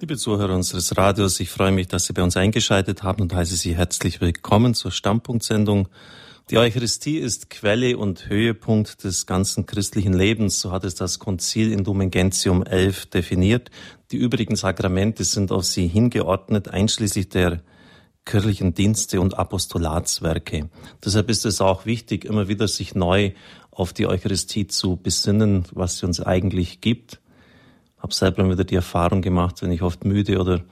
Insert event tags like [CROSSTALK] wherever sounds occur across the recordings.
Liebe Zuhörer unseres Radios, ich freue mich, dass Sie bei uns eingeschaltet haben und heiße Sie herzlich willkommen zur Stammpunktsendung. Die Eucharistie ist Quelle und Höhepunkt des ganzen christlichen Lebens, so hat es das Konzil in Lumen Gentium 11 definiert. Die übrigen Sakramente sind auf sie hingeordnet, einschließlich der kirchlichen Dienste und Apostolatswerke. Deshalb ist es auch wichtig, immer wieder sich neu auf die Eucharistie zu besinnen, was sie uns eigentlich gibt habe selber wieder die Erfahrung gemacht, wenn ich oft müde oder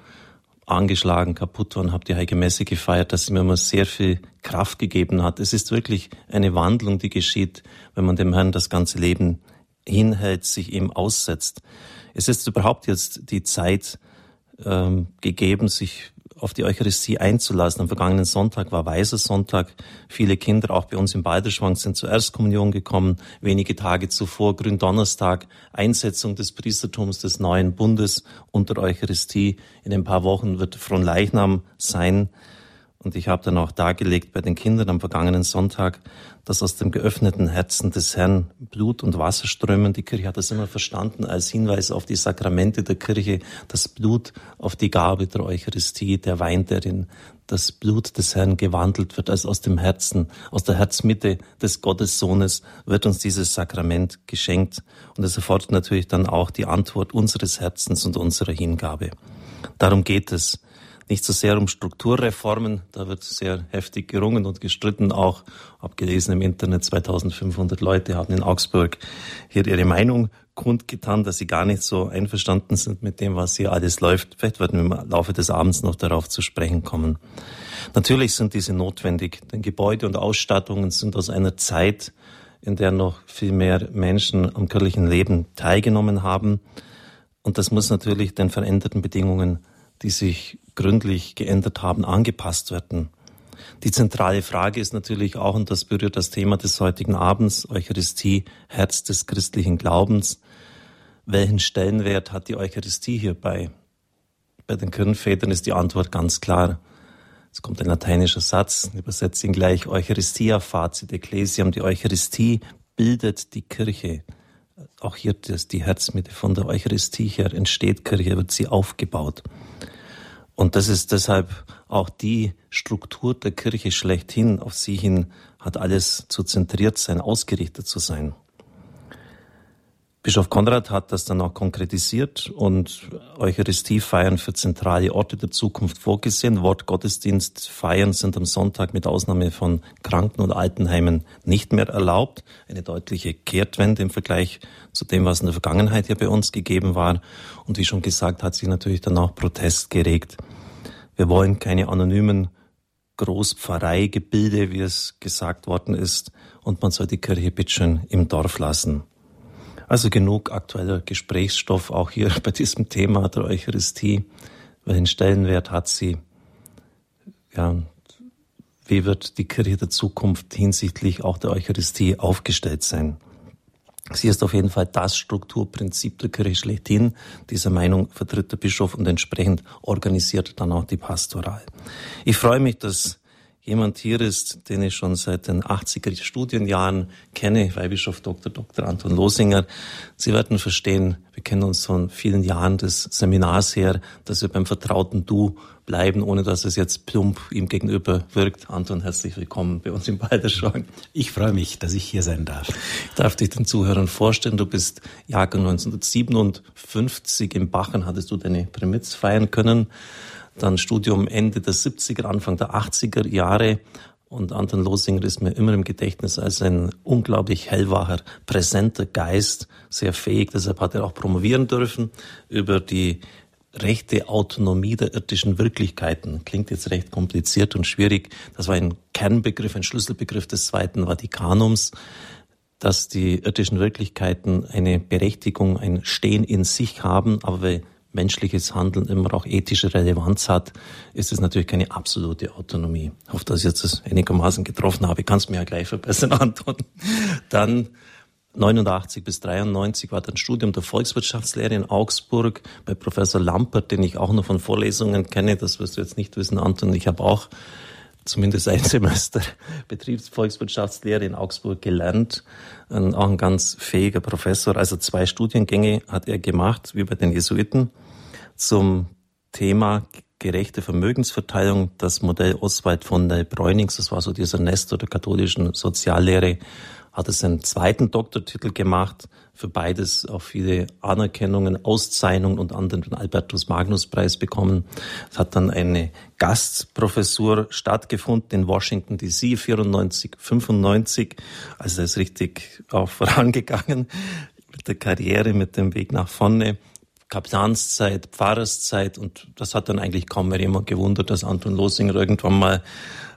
angeschlagen, kaputt war und habe die Heilige Messe gefeiert, dass sie mir immer sehr viel Kraft gegeben hat. Es ist wirklich eine Wandlung, die geschieht, wenn man dem Herrn das ganze Leben hinhält, sich ihm aussetzt. Es ist überhaupt jetzt die Zeit ähm, gegeben, sich auf die Eucharistie einzulassen. Am vergangenen Sonntag war Weiser Sonntag. Viele Kinder, auch bei uns im Balderschwang, sind zur Erstkommunion gekommen. Wenige Tage zuvor, Gründonnerstag, Einsetzung des Priestertums des neuen Bundes unter Eucharistie. In ein paar Wochen wird Fronleichnam sein. Und ich habe dann auch dargelegt bei den Kindern am vergangenen Sonntag, dass aus dem geöffneten Herzen des Herrn Blut und Wasser strömen. Die Kirche hat das immer verstanden als Hinweis auf die Sakramente der Kirche, das Blut auf die Gabe der Eucharistie, der Wein, darin das Blut des Herrn gewandelt wird, als aus dem Herzen, aus der Herzmitte des Gottessohnes wird uns dieses Sakrament geschenkt. Und es erfordert natürlich dann auch die Antwort unseres Herzens und unserer Hingabe. Darum geht es nicht so sehr um Strukturreformen. Da wird sehr heftig gerungen und gestritten. Auch abgelesen im Internet 2500 Leute haben in Augsburg hier ihre Meinung kundgetan, dass sie gar nicht so einverstanden sind mit dem, was hier alles läuft. Vielleicht werden wir im Laufe des Abends noch darauf zu sprechen kommen. Natürlich sind diese notwendig, denn Gebäude und Ausstattungen sind aus einer Zeit, in der noch viel mehr Menschen am kirchlichen Leben teilgenommen haben. Und das muss natürlich den veränderten Bedingungen, die sich gründlich geändert haben, angepasst werden. Die zentrale Frage ist natürlich auch, und das berührt das Thema des heutigen Abends, Eucharistie, Herz des christlichen Glaubens. Welchen Stellenwert hat die Eucharistie hierbei? Bei den Kirchenvätern ist die Antwort ganz klar. Es kommt ein lateinischer Satz, übersetze ihn gleich, Eucharistia facit ecclesiam. Die Eucharistie bildet die Kirche. Auch hier ist die Herzmitte von der Eucharistie her entsteht Kirche, wird sie aufgebaut. Und das ist deshalb auch die Struktur der Kirche schlechthin. Auf sie hin hat alles zu zentriert sein, ausgerichtet zu sein. Bischof Konrad hat das dann auch konkretisiert und Eucharistiefeiern für zentrale Orte der Zukunft vorgesehen. Wort Gottesdienst feiern sind am Sonntag mit Ausnahme von Kranken- und Altenheimen nicht mehr erlaubt. Eine deutliche Kehrtwende im Vergleich zu dem, was in der Vergangenheit hier bei uns gegeben war. Und wie schon gesagt, hat sich natürlich dann auch Protest geregt. Wir wollen keine anonymen Großpfarreigebilde, wie es gesagt worden ist, und man soll die Kirche bitteschön im Dorf lassen. Also genug aktueller Gesprächsstoff auch hier [LAUGHS] bei diesem Thema der Eucharistie. Welchen Stellenwert hat sie? Ja, wie wird die Kirche der Zukunft hinsichtlich auch der Eucharistie aufgestellt sein? Sie ist auf jeden Fall das Strukturprinzip der Kirche schlechthin. Dieser Meinung vertritt der Bischof und entsprechend organisiert dann auch die Pastoral. Ich freue mich, dass jemand hier ist, den ich schon seit den 80er Studienjahren kenne, Weihbischof Dr. Dr. Anton Losinger. Sie werden verstehen, wir kennen uns von vielen Jahren des Seminars her, dass wir beim vertrauten Du bleiben, ohne dass es jetzt plump ihm gegenüber wirkt. Anton, herzlich willkommen bei uns im Balderschwang. Ich freue mich, dass ich hier sein darf. Ich darf dich den Zuhörern vorstellen. Du bist Jahrgang 1957 in Bachen, hattest du deine Primitz feiern können dann Studium Ende der 70er, Anfang der 80er Jahre. Und Anton Losinger ist mir immer im Gedächtnis als ein unglaublich hellwacher, präsenter Geist, sehr fähig. Deshalb hat er auch promovieren dürfen über die rechte Autonomie der irdischen Wirklichkeiten. Klingt jetzt recht kompliziert und schwierig. Das war ein Kernbegriff, ein Schlüsselbegriff des Zweiten Vatikanums, dass die irdischen Wirklichkeiten eine Berechtigung, ein Stehen in sich haben, aber menschliches Handeln immer auch ethische Relevanz hat, ist es natürlich keine absolute Autonomie. Ich hoffe, dass ich jetzt das einigermaßen getroffen habe. Kannst mir ja gleich verbessern, [LAUGHS] Anton. Dann 89 bis 93 war dann Studium der Volkswirtschaftslehre in Augsburg bei Professor Lampert, den ich auch noch von Vorlesungen kenne. Das wirst du jetzt nicht wissen, Anton. Ich habe auch zumindest ein Semester [LAUGHS] Betriebsvolkswirtschaftslehre in Augsburg gelernt. Ein, auch ein ganz fähiger Professor. Also zwei Studiengänge hat er gemacht, wie bei den Jesuiten. Zum Thema gerechte Vermögensverteilung, das Modell Oswald von der Bräunings, das war so dieser Nestor der katholischen Soziallehre, hat es einen zweiten Doktortitel gemacht, für beides auch viele Anerkennungen, Auszeichnungen und anderen den Albertus Magnus Preis bekommen. Es hat dann eine Gastprofessur stattgefunden in Washington DC 94, 95. Also er ist richtig auch [LAUGHS] vorangegangen mit der Karriere, mit dem Weg nach vorne. Kapitänszeit, Pfarrerszeit und das hat dann eigentlich kaum mehr jemand gewundert, dass Anton Losinger irgendwann mal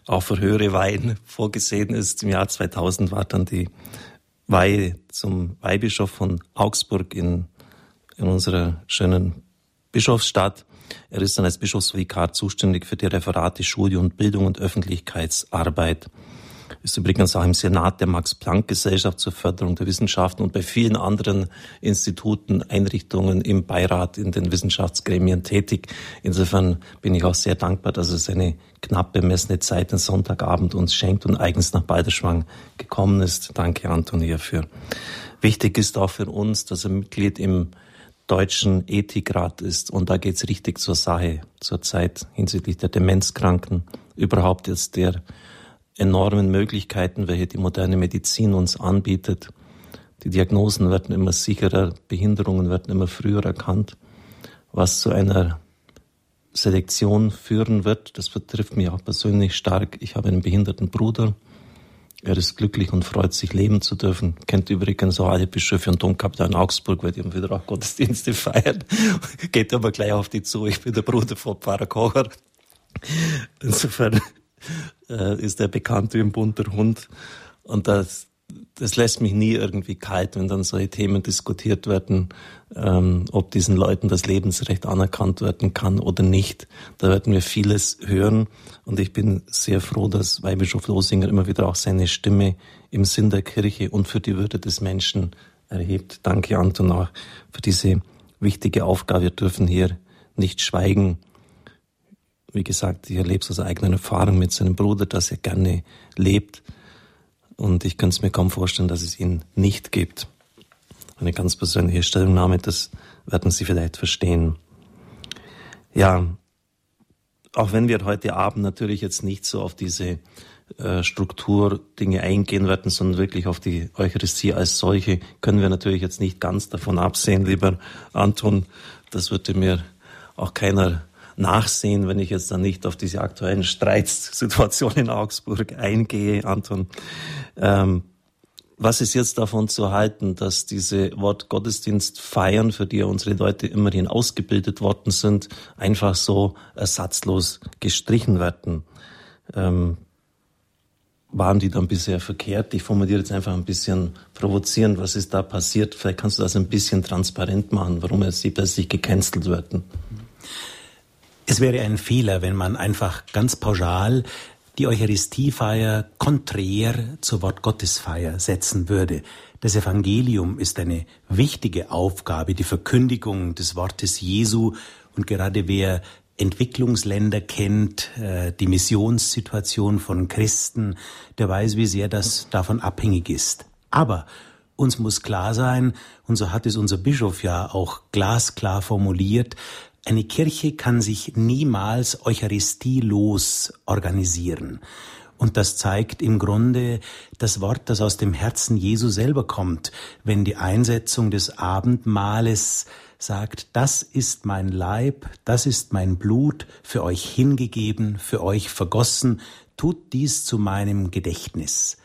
auch für höhere Weihen vorgesehen ist. Im Jahr 2000 war dann die Weihe zum Weihbischof von Augsburg in, in unserer schönen Bischofsstadt. Er ist dann als Bischofsvikar zuständig für die Referate Schule und Bildung und Öffentlichkeitsarbeit ist übrigens auch im Senat der Max-Planck-Gesellschaft zur Förderung der Wissenschaften und bei vielen anderen Instituten, Einrichtungen im Beirat, in den Wissenschaftsgremien tätig. Insofern bin ich auch sehr dankbar, dass es eine knapp bemessene Zeit, den Sonntagabend uns schenkt und eigens nach Balderschwang gekommen ist. Danke, Antoni, dafür. Wichtig ist auch für uns, dass er Mitglied im Deutschen Ethikrat ist. Und da geht's richtig zur Sache zurzeit hinsichtlich der Demenzkranken. Überhaupt jetzt der enormen Möglichkeiten, welche die moderne Medizin uns anbietet. Die Diagnosen werden immer sicherer, Behinderungen werden immer früher erkannt, was zu einer Selektion führen wird. Das betrifft mich auch persönlich stark. Ich habe einen behinderten Bruder. Er ist glücklich und freut sich, leben zu dürfen. Kennt übrigens auch alle Bischöfe und Domkapitel in Augsburg, weil die haben wieder auch Gottesdienste feiern. [LAUGHS] Geht aber gleich auf die zu. Ich bin der Bruder von Pfarrer Kocher. Insofern äh, ist er bekannt wie ein bunter Hund. Und das, das lässt mich nie irgendwie kalt, wenn dann solche Themen diskutiert werden, ähm, ob diesen Leuten das Lebensrecht anerkannt werden kann oder nicht. Da werden wir vieles hören. Und ich bin sehr froh, dass Weihbischof Losinger immer wieder auch seine Stimme im Sinn der Kirche und für die Würde des Menschen erhebt. Danke, Anton, auch für diese wichtige Aufgabe. Wir dürfen hier nicht schweigen wie gesagt, ich erlebe es aus eigener Erfahrung mit seinem Bruder, dass er gerne lebt. Und ich könnte es mir kaum vorstellen, dass es ihn nicht gibt. Eine ganz persönliche Stellungnahme, das werden Sie vielleicht verstehen. Ja, auch wenn wir heute Abend natürlich jetzt nicht so auf diese äh, Strukturdinge eingehen werden, sondern wirklich auf die Eucharistie als solche, können wir natürlich jetzt nicht ganz davon absehen, lieber Anton. Das würde mir auch keiner nachsehen, wenn ich jetzt dann nicht auf diese aktuellen Streitssituationen in Augsburg eingehe, Anton. Ähm, was ist jetzt davon zu halten, dass diese Wort Gottesdienst feiern, für die unsere Leute immerhin ausgebildet worden sind, einfach so ersatzlos gestrichen werden? Ähm, waren die dann bisher verkehrt? Ich formuliere jetzt einfach ein bisschen provozierend, was ist da passiert? Vielleicht kannst du das ein bisschen transparent machen, warum sie plötzlich gecancelt werden. Es wäre ein Fehler, wenn man einfach ganz pauschal die Eucharistiefeier konträr zur Wortgottesfeier setzen würde. Das Evangelium ist eine wichtige Aufgabe, die Verkündigung des Wortes Jesu und gerade wer Entwicklungsländer kennt, äh, die Missionssituation von Christen, der weiß, wie sehr das davon abhängig ist. Aber uns muss klar sein, und so hat es unser Bischof ja auch glasklar formuliert, eine Kirche kann sich niemals eucharistielos organisieren. Und das zeigt im Grunde das Wort, das aus dem Herzen Jesu selber kommt, wenn die Einsetzung des Abendmahles sagt, das ist mein Leib, das ist mein Blut, für euch hingegeben, für euch vergossen, tut dies zu meinem Gedächtnis.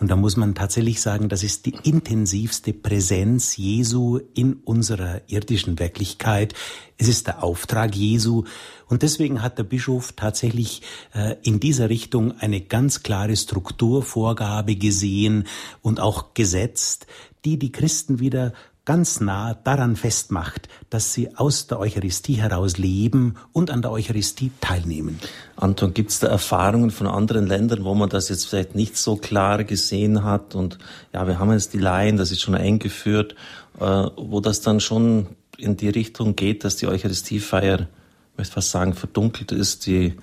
Und da muss man tatsächlich sagen, das ist die intensivste Präsenz Jesu in unserer irdischen Wirklichkeit. Es ist der Auftrag Jesu. Und deswegen hat der Bischof tatsächlich äh, in dieser Richtung eine ganz klare Strukturvorgabe gesehen und auch gesetzt, die die Christen wieder ganz nah daran festmacht, dass sie aus der Eucharistie heraus leben und an der Eucharistie teilnehmen. Anton, gibt es da Erfahrungen von anderen Ländern, wo man das jetzt vielleicht nicht so klar gesehen hat? Und ja, wir haben jetzt die Laien, das ist schon eingeführt, äh, wo das dann schon in die Richtung geht, dass die Eucharistiefeier, ich möchte fast sagen, verdunkelt ist. Die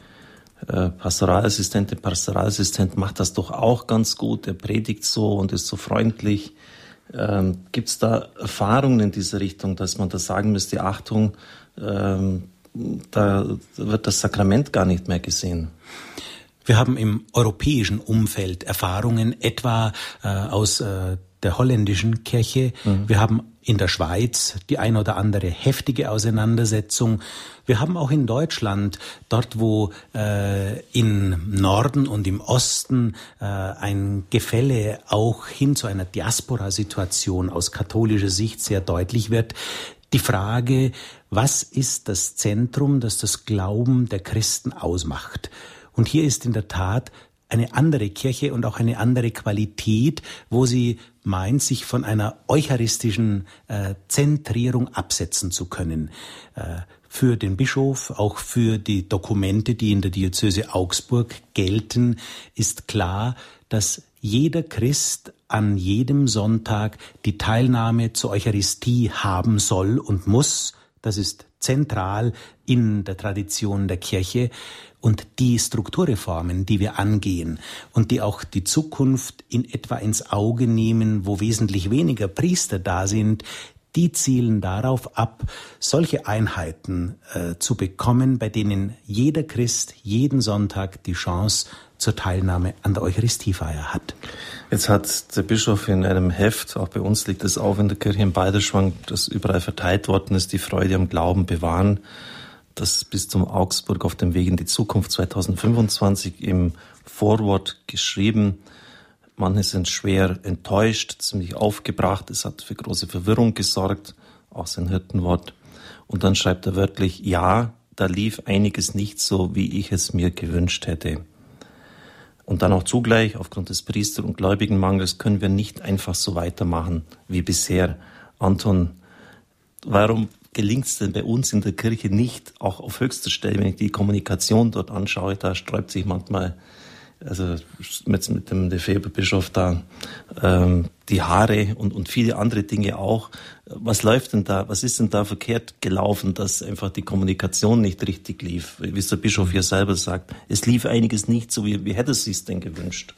äh, Pastoralassistent, der Pastoralassistent macht das doch auch ganz gut. Er predigt so und ist so freundlich. Ähm, Gibt es da Erfahrungen in diese Richtung, dass man da sagen müsste, Achtung, ähm, da wird das Sakrament gar nicht mehr gesehen. Wir haben im europäischen Umfeld Erfahrungen etwa äh, aus äh, der holländischen Kirche. Mhm. Wir haben in der Schweiz die ein oder andere heftige Auseinandersetzung. Wir haben auch in Deutschland, dort wo äh, im Norden und im Osten äh, ein Gefälle auch hin zu einer Diaspora-Situation aus katholischer Sicht sehr deutlich wird, die Frage, was ist das Zentrum, das das Glauben der Christen ausmacht? Und hier ist in der Tat eine andere Kirche und auch eine andere Qualität, wo sie meint, sich von einer eucharistischen äh, Zentrierung absetzen zu können. Äh, für den Bischof, auch für die Dokumente, die in der Diözese Augsburg gelten, ist klar, dass jeder Christ an jedem Sonntag die Teilnahme zur Eucharistie haben soll und muss. Das ist zentral in der Tradition der Kirche und die Strukturreformen, die wir angehen und die auch die Zukunft in etwa ins Auge nehmen, wo wesentlich weniger Priester da sind, die zielen darauf ab, solche Einheiten äh, zu bekommen, bei denen jeder Christ jeden Sonntag die Chance zur Teilnahme an der Eucharistiefeier hat. Jetzt hat der Bischof in einem Heft, auch bei uns liegt es auf in der Kirche in Balderschwang, das überall verteilt worden ist, die Freude am Glauben bewahren, das bis zum Augsburg auf dem Weg in die Zukunft 2025 im Vorwort geschrieben. Manche sind schwer enttäuscht, ziemlich aufgebracht. Es hat für große Verwirrung gesorgt, auch sein Hirtenwort. Und dann schreibt er wörtlich, ja, da lief einiges nicht so, wie ich es mir gewünscht hätte. Und dann auch zugleich, aufgrund des Priester- und Gläubigenmangels, können wir nicht einfach so weitermachen wie bisher. Anton, warum gelingt es denn bei uns in der Kirche nicht, auch auf höchster Stelle, wenn ich die Kommunikation dort anschaue, da sträubt sich manchmal also mit, mit dem Lefebvre-Bischof da, ähm, die Haare und, und viele andere Dinge auch. Was läuft denn da, was ist denn da verkehrt gelaufen, dass einfach die Kommunikation nicht richtig lief? Wie es der Bischof hier selber sagt, es lief einiges nicht so, wie, wie hätte es sich denn gewünscht?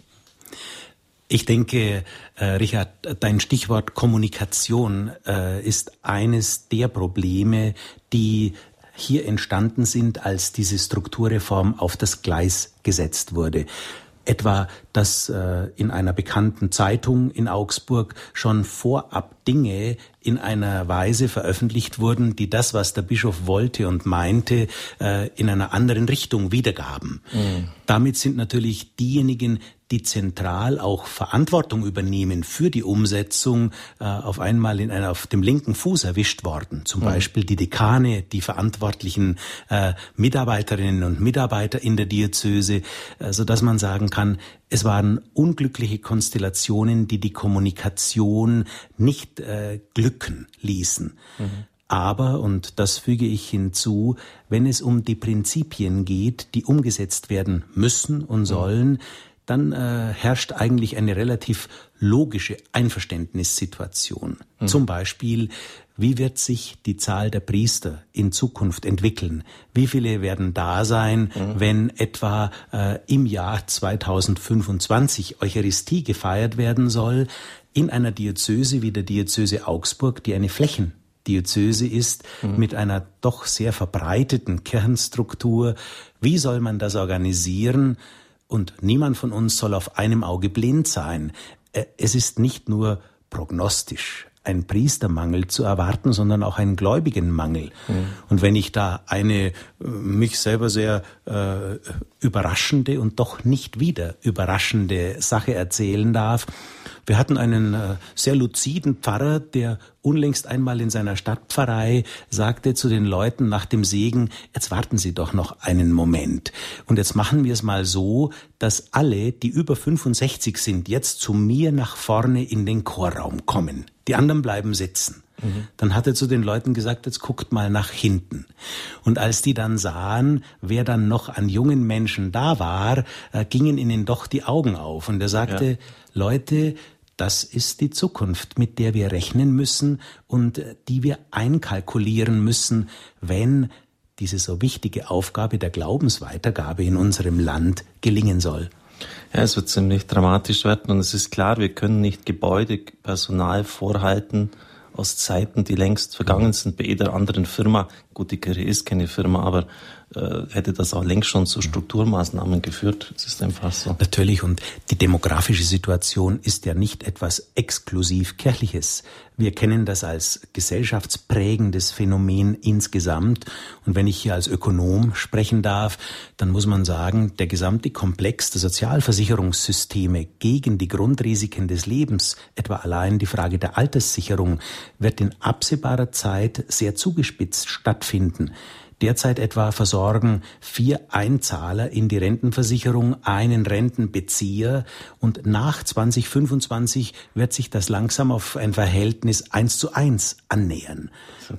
Ich denke, äh, Richard, dein Stichwort Kommunikation äh, ist eines der Probleme, die hier entstanden sind, als diese Strukturreform auf das Gleis gesetzt wurde. Etwa, dass äh, in einer bekannten Zeitung in Augsburg schon vorab Dinge in einer Weise veröffentlicht wurden, die das, was der Bischof wollte und meinte, äh, in einer anderen Richtung wiedergaben. Mhm. Damit sind natürlich diejenigen, die zentral auch Verantwortung übernehmen für die Umsetzung, äh, auf einmal in einer, auf dem linken Fuß erwischt worden. Zum mhm. Beispiel die Dekane, die verantwortlichen äh, Mitarbeiterinnen und Mitarbeiter in der Diözese, so dass man sagen kann, es waren unglückliche Konstellationen, die die Kommunikation nicht äh, glücken ließen. Mhm. Aber, und das füge ich hinzu, wenn es um die Prinzipien geht, die umgesetzt werden müssen und mhm. sollen, dann äh, herrscht eigentlich eine relativ logische Einverständnissituation. Mhm. Zum Beispiel, wie wird sich die Zahl der Priester in Zukunft entwickeln? Wie viele werden da sein, mhm. wenn etwa äh, im Jahr 2025 Eucharistie gefeiert werden soll, in einer Diözese wie der Diözese Augsburg, die eine Flächendiözese ist, mhm. mit einer doch sehr verbreiteten Kirchenstruktur. Wie soll man das organisieren? Und niemand von uns soll auf einem Auge blind sein. Äh, es ist nicht nur prognostisch ein Priestermangel zu erwarten, sondern auch ein Gläubigenmangel. Mhm. Und wenn ich da eine äh, mich selber sehr äh, überraschende und doch nicht wieder überraschende Sache erzählen darf, wir hatten einen äh, sehr luziden Pfarrer, der unlängst einmal in seiner Stadtpfarrei sagte zu den Leuten nach dem Segen, jetzt warten Sie doch noch einen Moment. Und jetzt machen wir es mal so, dass alle, die über 65 sind, jetzt zu mir nach vorne in den Chorraum kommen. Die anderen bleiben sitzen. Mhm. Dann hat er zu den Leuten gesagt, jetzt guckt mal nach hinten. Und als die dann sahen, wer dann noch an jungen Menschen da war, äh, gingen ihnen doch die Augen auf. Und er sagte, ja. Leute, das ist die Zukunft, mit der wir rechnen müssen und die wir einkalkulieren müssen, wenn diese so wichtige Aufgabe der Glaubensweitergabe in unserem Land gelingen soll. Ja, es wird ziemlich dramatisch werden und es ist klar, wir können nicht Gebäude, Personal vorhalten aus Zeiten, die längst vergangen sind bei jeder anderen Firma. Gut, die Kirche ist keine Firma, aber hätte das auch längst schon zu Strukturmaßnahmen geführt. Es ist einfach so. Natürlich. Und die demografische Situation ist ja nicht etwas exklusiv Kirchliches. Wir kennen das als gesellschaftsprägendes Phänomen insgesamt. Und wenn ich hier als Ökonom sprechen darf, dann muss man sagen, der gesamte Komplex der Sozialversicherungssysteme gegen die Grundrisiken des Lebens, etwa allein die Frage der Alterssicherung, wird in absehbarer Zeit sehr zugespitzt stattfinden. Derzeit etwa versorgen vier Einzahler in die Rentenversicherung einen Rentenbezieher und nach 2025 wird sich das langsam auf ein Verhältnis eins zu eins annähern.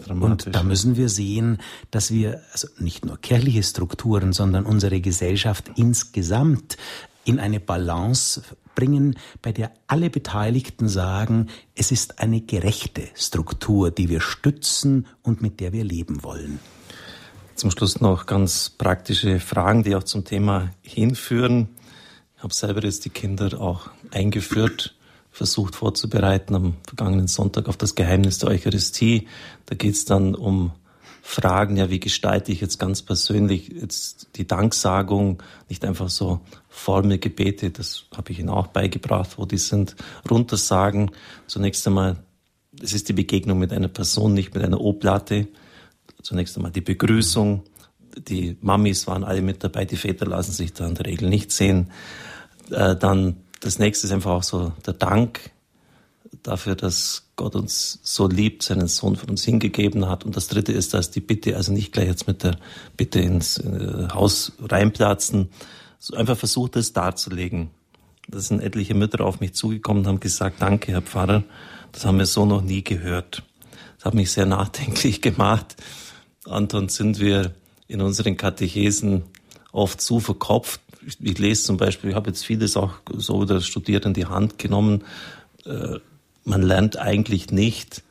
Und da müssen wir sehen, dass wir also nicht nur kirchliche Strukturen, sondern unsere Gesellschaft insgesamt in eine Balance bringen, bei der alle Beteiligten sagen, es ist eine gerechte Struktur, die wir stützen und mit der wir leben wollen. Zum Schluss noch ganz praktische Fragen, die auch zum Thema hinführen. Ich habe selber jetzt die Kinder auch eingeführt, versucht vorzubereiten am vergangenen Sonntag auf das Geheimnis der Eucharistie. Da geht es dann um Fragen, ja, wie gestalte ich jetzt ganz persönlich jetzt die Danksagung, nicht einfach so Formelgebete, das habe ich Ihnen auch beigebracht, wo die sind, runtersagen. Zunächst einmal, es ist die Begegnung mit einer Person, nicht mit einer O-Platte zunächst einmal die Begrüßung. Die Mamis waren alle mit dabei, die Väter lassen sich da in der Regel nicht sehen. Äh, dann das nächste ist einfach auch so der Dank dafür, dass Gott uns so liebt, seinen Sohn für uns hingegeben hat. Und das dritte ist, dass die Bitte, also nicht gleich jetzt mit der Bitte ins äh, Haus reinplatzen, so einfach versucht es darzulegen. Da sind etliche Mütter auf mich zugekommen und haben gesagt, danke, Herr Pfarrer, das haben wir so noch nie gehört. Das hat mich sehr [LAUGHS] nachdenklich gemacht. Anton, sind wir in unseren Katechesen oft zu verkopft. Ich, ich lese zum Beispiel, ich habe jetzt vieles auch so wieder studiert in die Hand genommen. Äh, man lernt eigentlich nicht,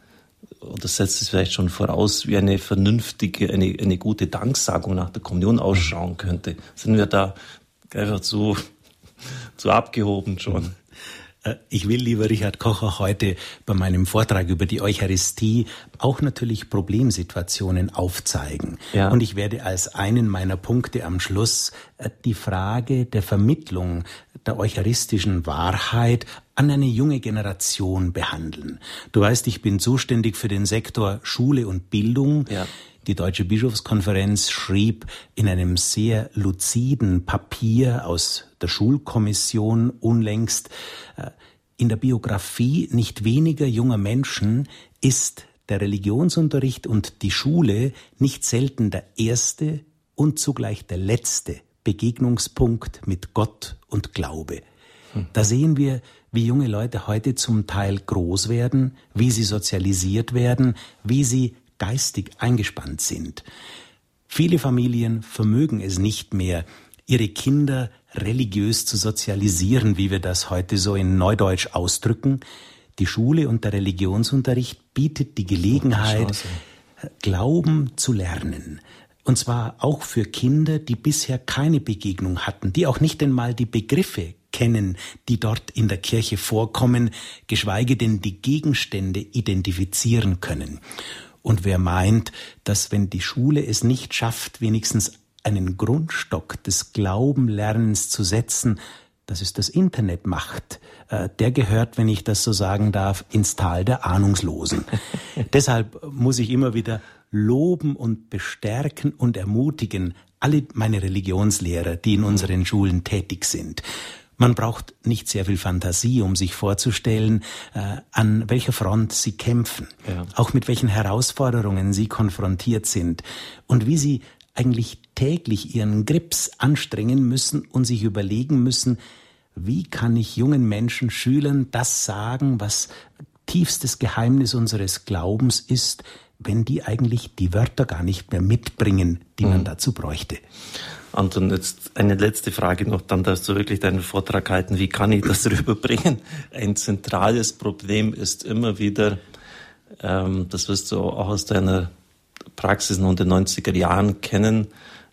oder setzt es vielleicht schon voraus, wie eine vernünftige, eine, eine gute Danksagung nach der Kommunion ausschauen könnte. Sind wir da einfach zu, [LAUGHS] zu abgehoben schon? Äh, ich will, lieber Richard Kocher, heute bei meinem Vortrag über die Eucharistie auch natürlich Problemsituationen aufzeigen. Ja. Und ich werde als einen meiner Punkte am Schluss äh, die Frage der Vermittlung der eucharistischen Wahrheit an eine junge Generation behandeln. Du weißt, ich bin zuständig für den Sektor Schule und Bildung. Ja. Die Deutsche Bischofskonferenz schrieb in einem sehr luziden Papier aus der Schulkommission unlängst, äh, in der Biografie nicht weniger junger Menschen ist der Religionsunterricht und die Schule nicht selten der erste und zugleich der letzte Begegnungspunkt mit Gott und Glaube. Hm. Da sehen wir, wie junge Leute heute zum Teil groß werden, wie sie sozialisiert werden, wie sie geistig eingespannt sind. Viele Familien vermögen es nicht mehr, ihre Kinder religiös zu sozialisieren, wie wir das heute so in Neudeutsch ausdrücken. Die Schule und der Religionsunterricht bietet die Gelegenheit, Glauben zu lernen. Und zwar auch für Kinder, die bisher keine Begegnung hatten, die auch nicht einmal die Begriffe kennen, die dort in der Kirche vorkommen, geschweige denn die Gegenstände identifizieren können. Und wer meint, dass wenn die Schule es nicht schafft, wenigstens einen Grundstock des Glaubenlernens zu setzen, dass es das Internet macht, äh, der gehört, wenn ich das so sagen darf, ins Tal der Ahnungslosen. [LAUGHS] Deshalb muss ich immer wieder loben und bestärken und ermutigen alle meine Religionslehrer, die in unseren Schulen tätig sind. Man braucht nicht sehr viel Fantasie, um sich vorzustellen, äh, an welcher Front sie kämpfen, ja. auch mit welchen Herausforderungen sie konfrontiert sind und wie sie eigentlich täglich ihren Grips anstrengen müssen und sich überlegen müssen, wie kann ich jungen Menschen, Schülern das sagen, was tiefstes Geheimnis unseres Glaubens ist, wenn die eigentlich die Wörter gar nicht mehr mitbringen, die mhm. man dazu bräuchte. Anton, jetzt eine letzte Frage noch, dann darfst du wirklich deinen Vortrag halten. Wie kann ich das [LAUGHS] rüberbringen? Ein zentrales Problem ist immer wieder, ähm, das wirst du auch aus deiner Praxis in den 90er Jahren kennen,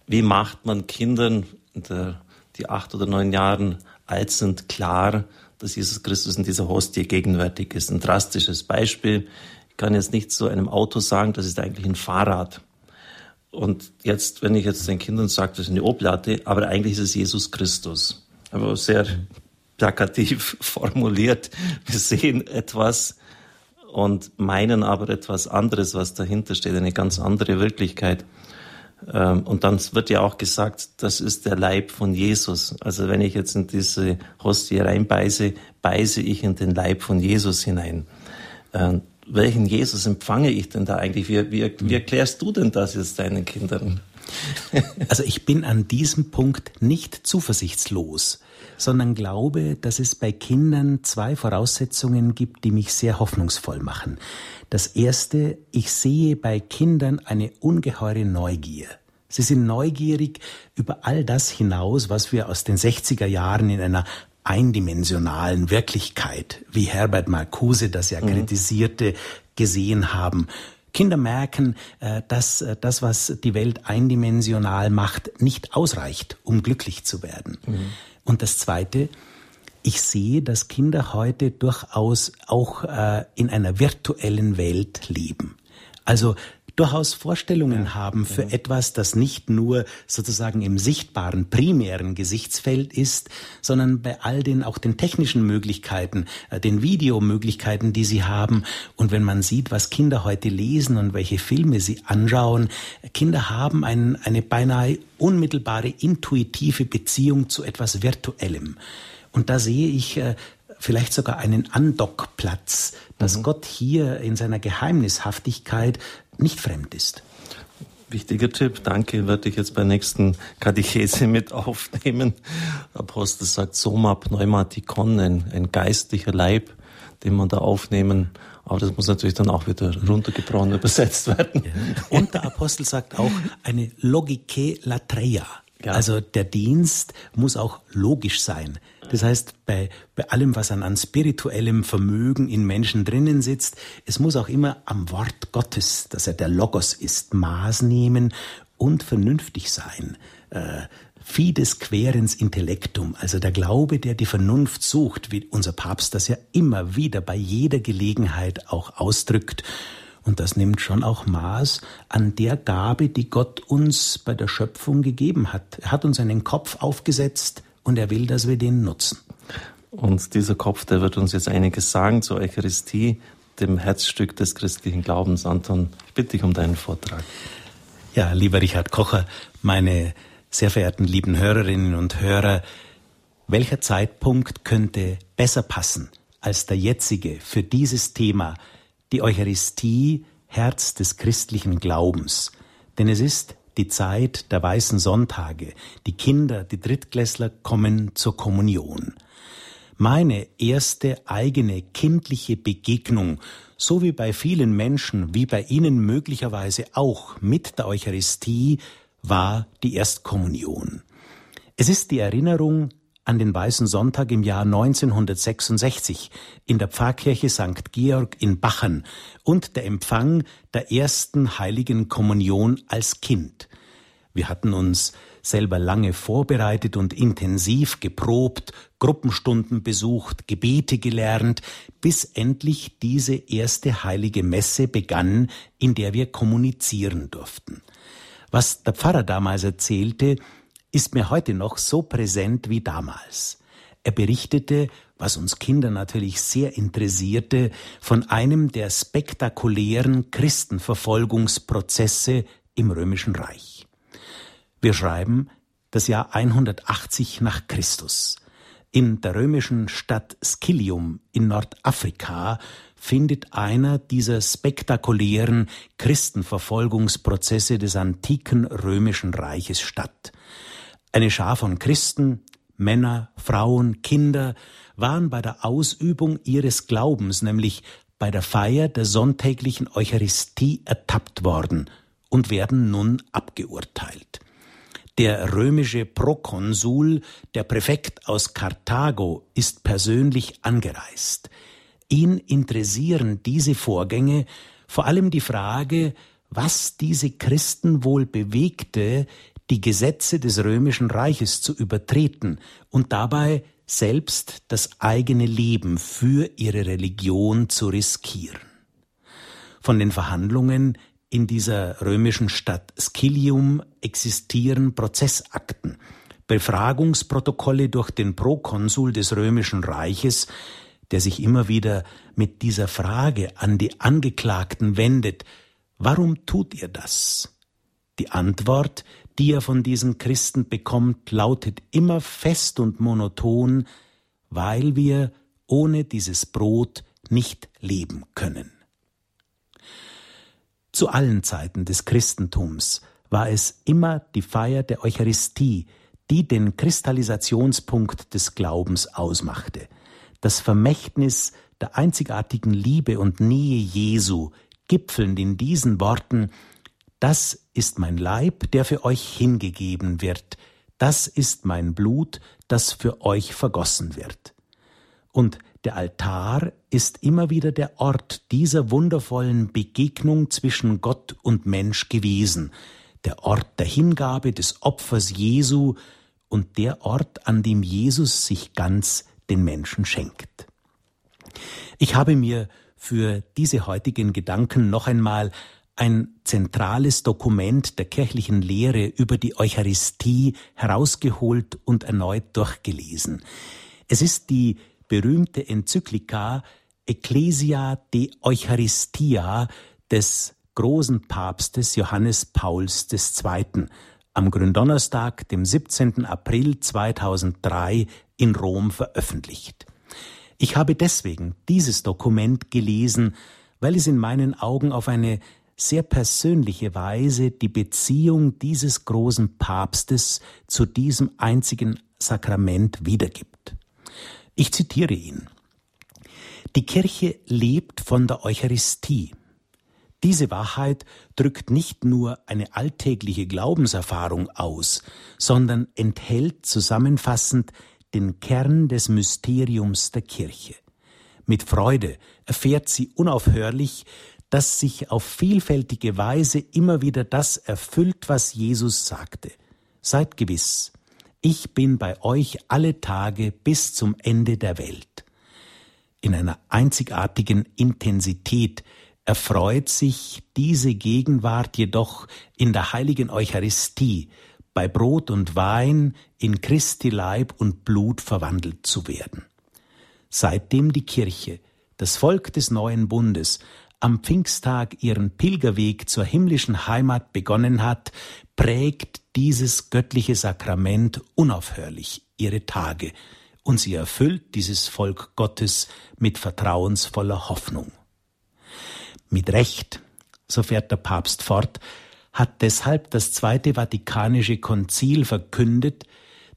wie macht man Kindern, der, die acht oder neun Jahren alt sind, klar, dass Jesus Christus in dieser Hostie gegenwärtig ist. Ein drastisches Beispiel. Ich kann jetzt nicht zu einem Auto sagen, das ist eigentlich ein Fahrrad. Und jetzt, wenn ich jetzt den Kindern sage, das ist eine Oblate, aber eigentlich ist es Jesus Christus. Aber sehr plakativ [LAUGHS] formuliert. Wir sehen etwas und meinen aber etwas anderes, was dahinter steht, eine ganz andere Wirklichkeit. Ähm, und dann wird ja auch gesagt, das ist der Leib von Jesus. Also wenn ich jetzt in diese Hostie reinbeiße, beiße ich in den Leib von Jesus hinein. Ähm, welchen Jesus empfange ich denn da eigentlich? Wie, wie, wie erklärst du denn das jetzt deinen Kindern? Also ich bin an diesem Punkt nicht zuversichtslos, sondern glaube, dass es bei Kindern zwei Voraussetzungen gibt, die mich sehr hoffnungsvoll machen. Das erste, ich sehe bei Kindern eine ungeheure Neugier. Sie sind neugierig über all das hinaus, was wir aus den 60er Jahren in einer eindimensionalen Wirklichkeit, wie Herbert Marcuse das ja mhm. kritisierte, gesehen haben. Kinder merken, äh, dass äh, das, was die Welt eindimensional macht, nicht ausreicht, um glücklich zu werden. Mhm. Und das Zweite, ich sehe, dass Kinder heute durchaus auch äh, in einer virtuellen Welt leben. Also durchaus Vorstellungen ja, haben für ja. etwas, das nicht nur sozusagen im sichtbaren, primären Gesichtsfeld ist, sondern bei all den auch den technischen Möglichkeiten, äh, den Videomöglichkeiten, die sie haben. Und wenn man sieht, was Kinder heute lesen und welche Filme sie anschauen, Kinder haben ein, eine beinahe unmittelbare, intuitive Beziehung zu etwas Virtuellem. Und da sehe ich äh, vielleicht sogar einen Andockplatz, dass mhm. Gott hier in seiner Geheimnishaftigkeit nicht fremd ist. Wichtiger Tipp, danke, werde ich jetzt bei der nächsten Katechese mit aufnehmen. Apostel sagt Soma Pneumatikon, ein, ein geistlicher Leib, den man da aufnehmen. Aber das muss natürlich dann auch wieder runtergebrochen übersetzt werden. Und der Apostel sagt auch eine Logike latreia. Ja. Also der Dienst muss auch logisch sein. Das heißt, bei, bei allem, was an, an spirituellem Vermögen in Menschen drinnen sitzt, es muss auch immer am Wort Gottes, dass er der Logos ist, Maß nehmen und vernünftig sein. Äh, Fides querens intellectum, also der Glaube, der die Vernunft sucht, wie unser Papst das ja immer wieder bei jeder Gelegenheit auch ausdrückt. Und das nimmt schon auch Maß an der Gabe, die Gott uns bei der Schöpfung gegeben hat. Er hat uns einen Kopf aufgesetzt und er will, dass wir den nutzen. Und dieser Kopf, der wird uns jetzt einiges sagen zur Eucharistie, dem Herzstück des christlichen Glaubens. Anton, ich bitte dich um deinen Vortrag. Ja, lieber Richard Kocher, meine sehr verehrten lieben Hörerinnen und Hörer, welcher Zeitpunkt könnte besser passen als der jetzige für dieses Thema die Eucharistie Herz des christlichen Glaubens, denn es ist die Zeit der weißen Sonntage, die Kinder, die Drittklässler kommen zur Kommunion. Meine erste eigene kindliche Begegnung, so wie bei vielen Menschen, wie bei Ihnen möglicherweise auch mit der Eucharistie, war die Erstkommunion. Es ist die Erinnerung an den Weißen Sonntag im Jahr 1966 in der Pfarrkirche St. Georg in Bachen und der Empfang der ersten heiligen Kommunion als Kind. Wir hatten uns selber lange vorbereitet und intensiv geprobt, Gruppenstunden besucht, Gebete gelernt, bis endlich diese erste heilige Messe begann, in der wir kommunizieren durften. Was der Pfarrer damals erzählte, ist mir heute noch so präsent wie damals. Er berichtete, was uns Kinder natürlich sehr interessierte, von einem der spektakulären Christenverfolgungsprozesse im Römischen Reich. Wir schreiben das Jahr 180 nach Christus. In der römischen Stadt Skilium in Nordafrika findet einer dieser spektakulären Christenverfolgungsprozesse des antiken römischen Reiches statt. Eine Schar von Christen, Männer, Frauen, Kinder waren bei der Ausübung ihres Glaubens, nämlich bei der Feier der sonntäglichen Eucharistie ertappt worden und werden nun abgeurteilt. Der römische Prokonsul, der Präfekt aus Karthago, ist persönlich angereist. Ihn interessieren diese Vorgänge, vor allem die Frage, was diese Christen wohl bewegte, die Gesetze des römischen Reiches zu übertreten und dabei selbst das eigene Leben für ihre Religion zu riskieren. Von den Verhandlungen In dieser römischen Stadt Scilium existieren Prozessakten, Befragungsprotokolle durch den Prokonsul des römischen Reiches, der sich immer wieder mit dieser Frage an die Angeklagten wendet, warum tut ihr das? Die Antwort, die er von diesen Christen bekommt, lautet immer fest und monoton, weil wir ohne dieses Brot nicht leben können. Zu allen Zeiten des Christentums war es immer die Feier der Eucharistie, die den Kristallisationspunkt des Glaubens ausmachte. Das Vermächtnis der einzigartigen Liebe und Nähe Jesu, gipfelnd in diesen Worten Das ist mein Leib, der für euch hingegeben wird, das ist mein Blut, das für euch vergossen wird. Und der Altar ist immer wieder der Ort dieser wundervollen Begegnung zwischen Gott und Mensch gewesen, der Ort der Hingabe des Opfers Jesu und der Ort, an dem Jesus sich ganz den Menschen schenkt. Ich habe mir für diese heutigen Gedanken noch einmal ein zentrales Dokument der kirchlichen Lehre über die Eucharistie herausgeholt und erneut durchgelesen. Es ist die berühmte Enzyklika Ecclesia de Eucharistia des großen Papstes Johannes Pauls II. am Gründonnerstag, dem 17. April 2003 in Rom veröffentlicht. Ich habe deswegen dieses Dokument gelesen, weil es in meinen Augen auf eine sehr persönliche Weise die Beziehung dieses großen Papstes zu diesem einzigen Sakrament wiedergibt. Ich zitiere ihn. Die Kirche lebt von der Eucharistie. Diese Wahrheit drückt nicht nur eine alltägliche Glaubenserfahrung aus, sondern enthält zusammenfassend den Kern des Mysteriums der Kirche. Mit Freude erfährt sie unaufhörlich, dass sich auf vielfältige Weise immer wieder das erfüllt, was Jesus sagte. Seid gewiss, ich bin bei euch alle Tage bis zum Ende der Welt. In einer einzigartigen Intensität erfreut sich diese Gegenwart jedoch in der heiligen Eucharistie, bei Brot und Wein in Christi Leib und Blut verwandelt zu werden. Seitdem die Kirche, das Volk des neuen Bundes, am Pfingsttag ihren Pilgerweg zur himmlischen Heimat begonnen hat, prägt dieses göttliche Sakrament unaufhörlich ihre Tage, und sie erfüllt dieses Volk Gottes mit vertrauensvoller Hoffnung. Mit Recht, so fährt der Papst fort, hat deshalb das Zweite Vatikanische Konzil verkündet,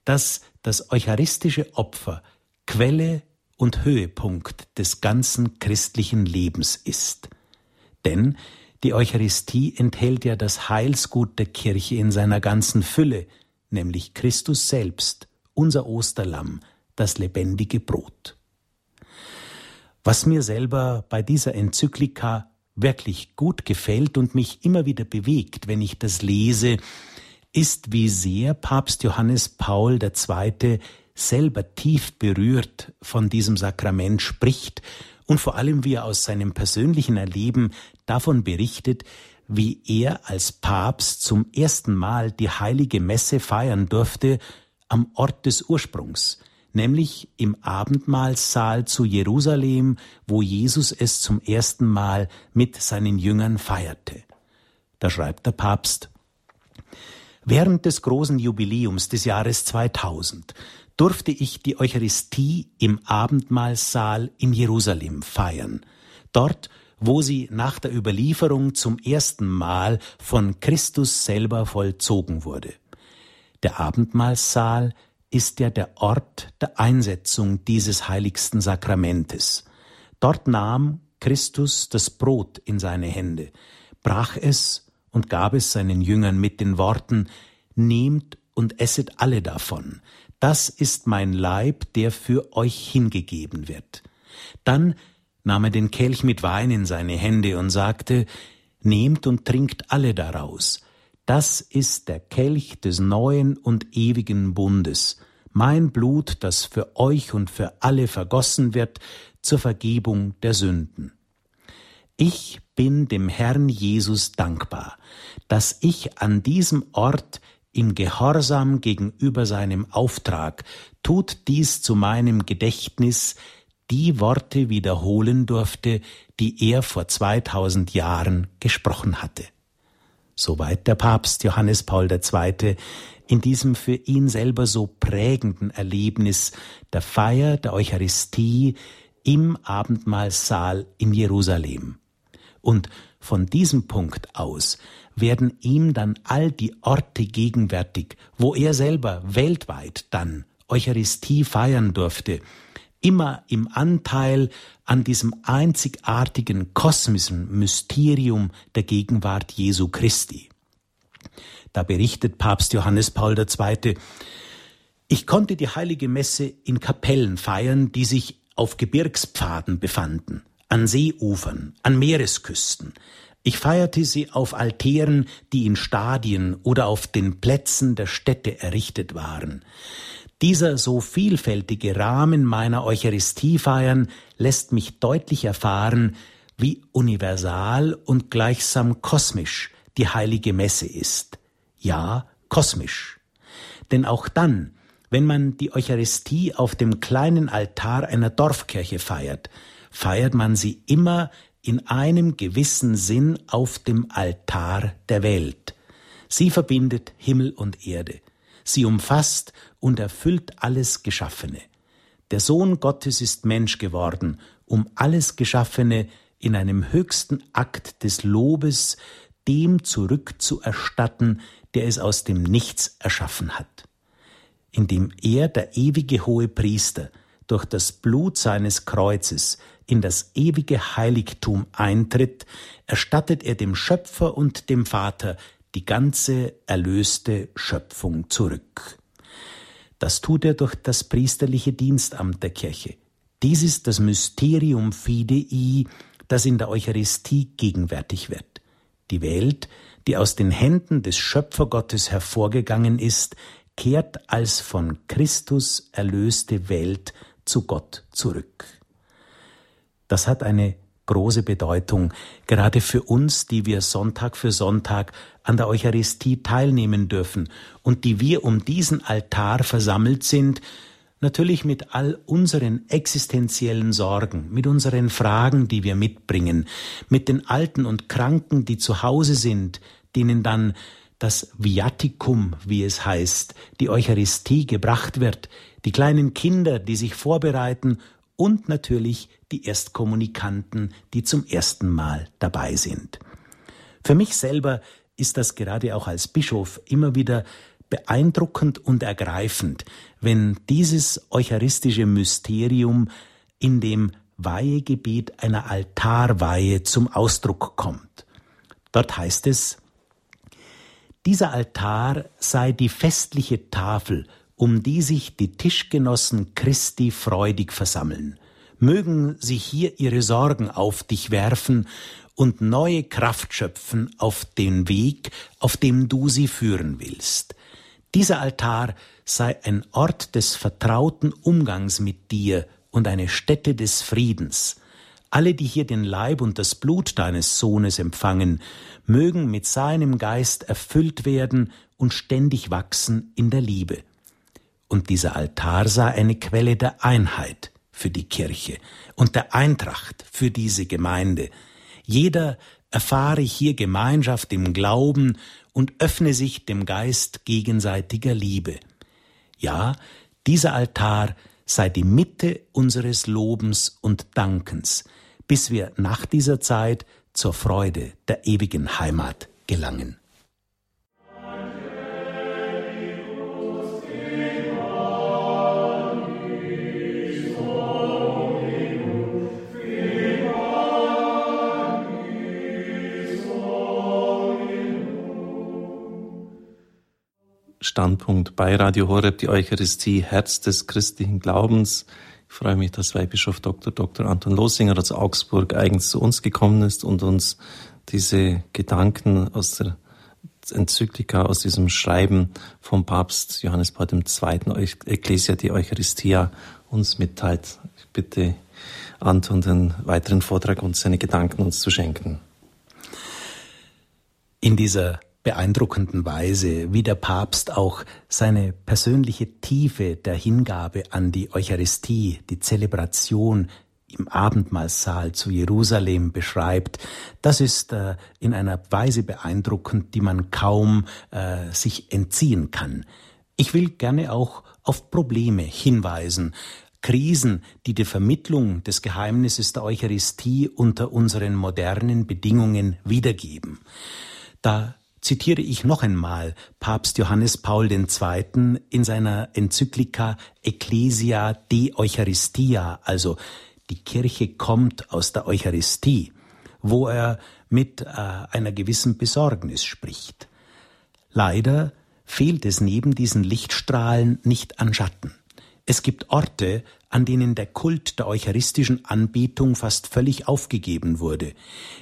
dass das eucharistische Opfer Quelle und Höhepunkt des ganzen christlichen Lebens ist. Denn die Eucharistie enthält ja das Heilsgut der Kirche in seiner ganzen Fülle, nämlich Christus selbst, unser Osterlamm, das lebendige Brot. Was mir selber bei dieser Enzyklika wirklich gut gefällt und mich immer wieder bewegt, wenn ich das lese, ist, wie sehr Papst Johannes Paul II. selber tief berührt von diesem Sakrament spricht und vor allem wie er aus seinem persönlichen Erleben davon berichtet, wie er als Papst zum ersten Mal die heilige Messe feiern durfte am Ort des Ursprungs, nämlich im Abendmahlsaal zu Jerusalem, wo Jesus es zum ersten Mal mit seinen Jüngern feierte. Da schreibt der Papst, Während des großen Jubiläums des Jahres 2000 durfte ich die Eucharistie im Abendmahlsaal in Jerusalem feiern, dort, wo sie nach der Überlieferung zum ersten Mal von Christus selber vollzogen wurde. Der Abendmahlsaal ist ja der Ort der Einsetzung dieses heiligsten Sakramentes. Dort nahm Christus das Brot in seine Hände, brach es und gab es seinen Jüngern mit den Worten Nehmt und esset alle davon, das ist mein Leib, der für euch hingegeben wird. Dann nahm er den Kelch mit Wein in seine Hände und sagte, Nehmt und trinkt alle daraus. Das ist der Kelch des neuen und ewigen Bundes, mein Blut, das für euch und für alle vergossen wird zur Vergebung der Sünden. Ich bin dem Herrn Jesus dankbar, dass ich an diesem Ort im Gehorsam gegenüber seinem Auftrag, tut dies zu meinem Gedächtnis, die Worte wiederholen durfte, die er vor 2000 Jahren gesprochen hatte. Soweit der Papst Johannes Paul II. in diesem für ihn selber so prägenden Erlebnis der Feier der Eucharistie im Abendmahlsaal in Jerusalem. Und von diesem Punkt aus werden ihm dann all die Orte gegenwärtig, wo er selber weltweit dann Eucharistie feiern durfte, immer im Anteil an diesem einzigartigen kosmischen Mysterium der Gegenwart Jesu Christi. Da berichtet Papst Johannes Paul II., ich konnte die heilige Messe in Kapellen feiern, die sich auf Gebirgspfaden befanden, an Seeufern, an Meeresküsten. Ich feierte sie auf Altären, die in Stadien oder auf den Plätzen der Städte errichtet waren. Dieser so vielfältige Rahmen meiner Eucharistiefeiern lässt mich deutlich erfahren, wie universal und gleichsam kosmisch die heilige Messe ist. Ja, kosmisch. Denn auch dann, wenn man die Eucharistie auf dem kleinen Altar einer Dorfkirche feiert, feiert man sie immer in einem gewissen Sinn auf dem Altar der Welt. Sie verbindet Himmel und Erde. Sie umfasst und erfüllt alles Geschaffene. Der Sohn Gottes ist Mensch geworden, um alles Geschaffene in einem höchsten Akt des Lobes dem zurückzuerstatten, der es aus dem Nichts erschaffen hat. Indem er, der ewige hohe Priester, durch das Blut seines Kreuzes in das ewige Heiligtum eintritt, erstattet er dem Schöpfer und dem Vater die ganze erlöste Schöpfung zurück. Das tut er durch das priesterliche Dienstamt der Kirche. Dies ist das Mysterium Fidei, das in der Eucharistie gegenwärtig wird. Die Welt, die aus den Händen des Schöpfergottes hervorgegangen ist, kehrt als von Christus erlöste Welt zu Gott zurück. Das hat eine große Bedeutung, gerade für uns, die wir Sonntag für Sonntag an der Eucharistie teilnehmen dürfen und die wir um diesen Altar versammelt sind, natürlich mit all unseren existenziellen Sorgen, mit unseren Fragen, die wir mitbringen, mit den Alten und Kranken, die zu Hause sind, denen dann das Viaticum, wie es heißt, die Eucharistie gebracht wird, die kleinen Kinder, die sich vorbereiten und natürlich die Erstkommunikanten, die zum ersten Mal dabei sind. Für mich selber ist das gerade auch als Bischof immer wieder beeindruckend und ergreifend, wenn dieses eucharistische Mysterium in dem Weihegebet einer Altarweihe zum Ausdruck kommt. Dort heißt es, dieser Altar sei die festliche Tafel, um die sich die Tischgenossen Christi freudig versammeln mögen sie hier ihre Sorgen auf dich werfen und neue Kraft schöpfen auf den Weg, auf dem du sie führen willst. Dieser Altar sei ein Ort des vertrauten Umgangs mit dir und eine Stätte des Friedens. Alle, die hier den Leib und das Blut deines Sohnes empfangen, mögen mit seinem Geist erfüllt werden und ständig wachsen in der Liebe. Und dieser Altar sei eine Quelle der Einheit, für die Kirche und der Eintracht für diese Gemeinde. Jeder erfahre hier Gemeinschaft im Glauben und öffne sich dem Geist gegenseitiger Liebe. Ja, dieser Altar sei die Mitte unseres Lobens und Dankens, bis wir nach dieser Zeit zur Freude der ewigen Heimat gelangen. Standpunkt bei Radio Horeb, die Eucharistie, Herz des christlichen Glaubens. Ich freue mich, dass Weihbischof Dr. Dr. Anton Losinger aus Augsburg eigens zu uns gekommen ist und uns diese Gedanken aus der Enzyklika, aus diesem Schreiben vom Papst Johannes Paul II. Ecclesia die Eucharistia uns mitteilt. Ich bitte Anton den weiteren Vortrag und seine Gedanken uns zu schenken. In dieser beeindruckenden Weise, wie der Papst auch seine persönliche Tiefe der Hingabe an die Eucharistie, die Zelebration im Abendmahlsaal zu Jerusalem beschreibt, das ist äh, in einer Weise beeindruckend, die man kaum äh, sich entziehen kann. Ich will gerne auch auf Probleme hinweisen, Krisen, die die Vermittlung des Geheimnisses der Eucharistie unter unseren modernen Bedingungen wiedergeben. Da zitiere ich noch einmal Papst Johannes Paul II. in seiner Enzyklika Ecclesia de Eucharistia, also die Kirche kommt aus der Eucharistie, wo er mit äh, einer gewissen Besorgnis spricht. Leider fehlt es neben diesen Lichtstrahlen nicht an Schatten. Es gibt Orte, an denen der Kult der eucharistischen Anbetung fast völlig aufgegeben wurde.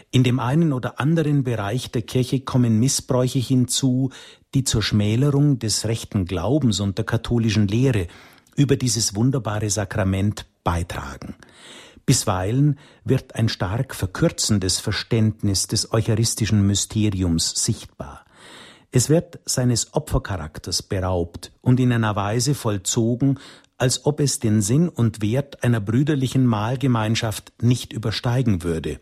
In dem einen oder anderen Bereich der Kirche kommen Missbräuche hinzu, die zur Schmälerung des rechten Glaubens und der katholischen Lehre über dieses wunderbare Sakrament beitragen. Bisweilen wird ein stark verkürzendes Verständnis des eucharistischen Mysteriums sichtbar. Es wird seines Opfercharakters beraubt und in einer Weise vollzogen, als ob es den Sinn und Wert einer brüderlichen Mahlgemeinschaft nicht übersteigen würde.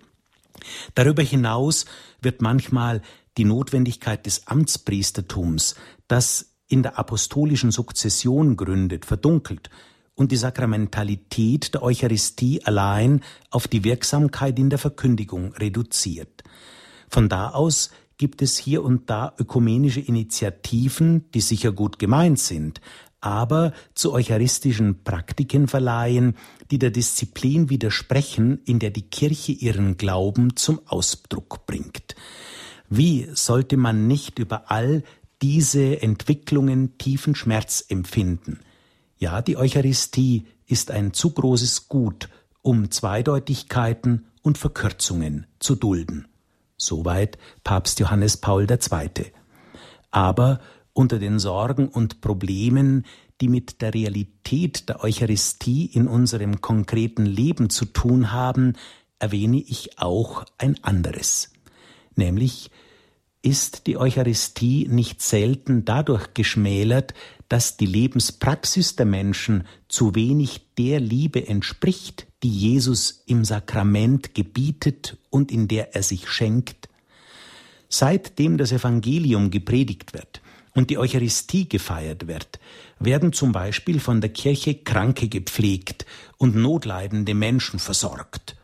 Darüber hinaus wird manchmal die Notwendigkeit des Amtspriestertums, das in der apostolischen Sukzession gründet, verdunkelt und die Sakramentalität der Eucharistie allein auf die Wirksamkeit in der Verkündigung reduziert. Von da aus gibt es hier und da ökumenische Initiativen, die sicher gut gemeint sind, aber zu eucharistischen Praktiken verleihen, die der Disziplin widersprechen, in der die Kirche ihren Glauben zum Ausdruck bringt. Wie sollte man nicht über all diese Entwicklungen tiefen Schmerz empfinden? Ja, die Eucharistie ist ein zu großes Gut, um Zweideutigkeiten und Verkürzungen zu dulden. Soweit Papst Johannes Paul II. Aber unter den Sorgen und Problemen, die mit der Realität der Eucharistie in unserem konkreten Leben zu tun haben, erwähne ich auch ein anderes. Nämlich ist die Eucharistie nicht selten dadurch geschmälert, dass die Lebenspraxis der Menschen zu wenig der Liebe entspricht, die Jesus im Sakrament gebietet und in der er sich schenkt? Seitdem das Evangelium gepredigt wird, und die Eucharistie gefeiert wird, werden zum Beispiel von der Kirche Kranke gepflegt und notleidende Menschen versorgt.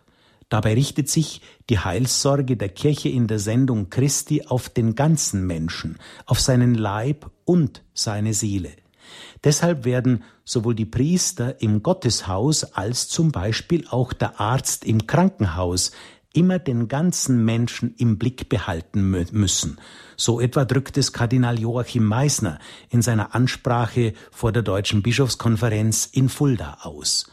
Dabei richtet sich die Heilssorge der Kirche in der Sendung Christi auf den ganzen Menschen, auf seinen Leib und seine Seele. Deshalb werden sowohl die Priester im Gotteshaus als zum Beispiel auch der Arzt im Krankenhaus immer den ganzen Menschen im Blick behalten müssen. So etwa drückt es Kardinal Joachim Meissner in seiner Ansprache vor der Deutschen Bischofskonferenz in Fulda aus.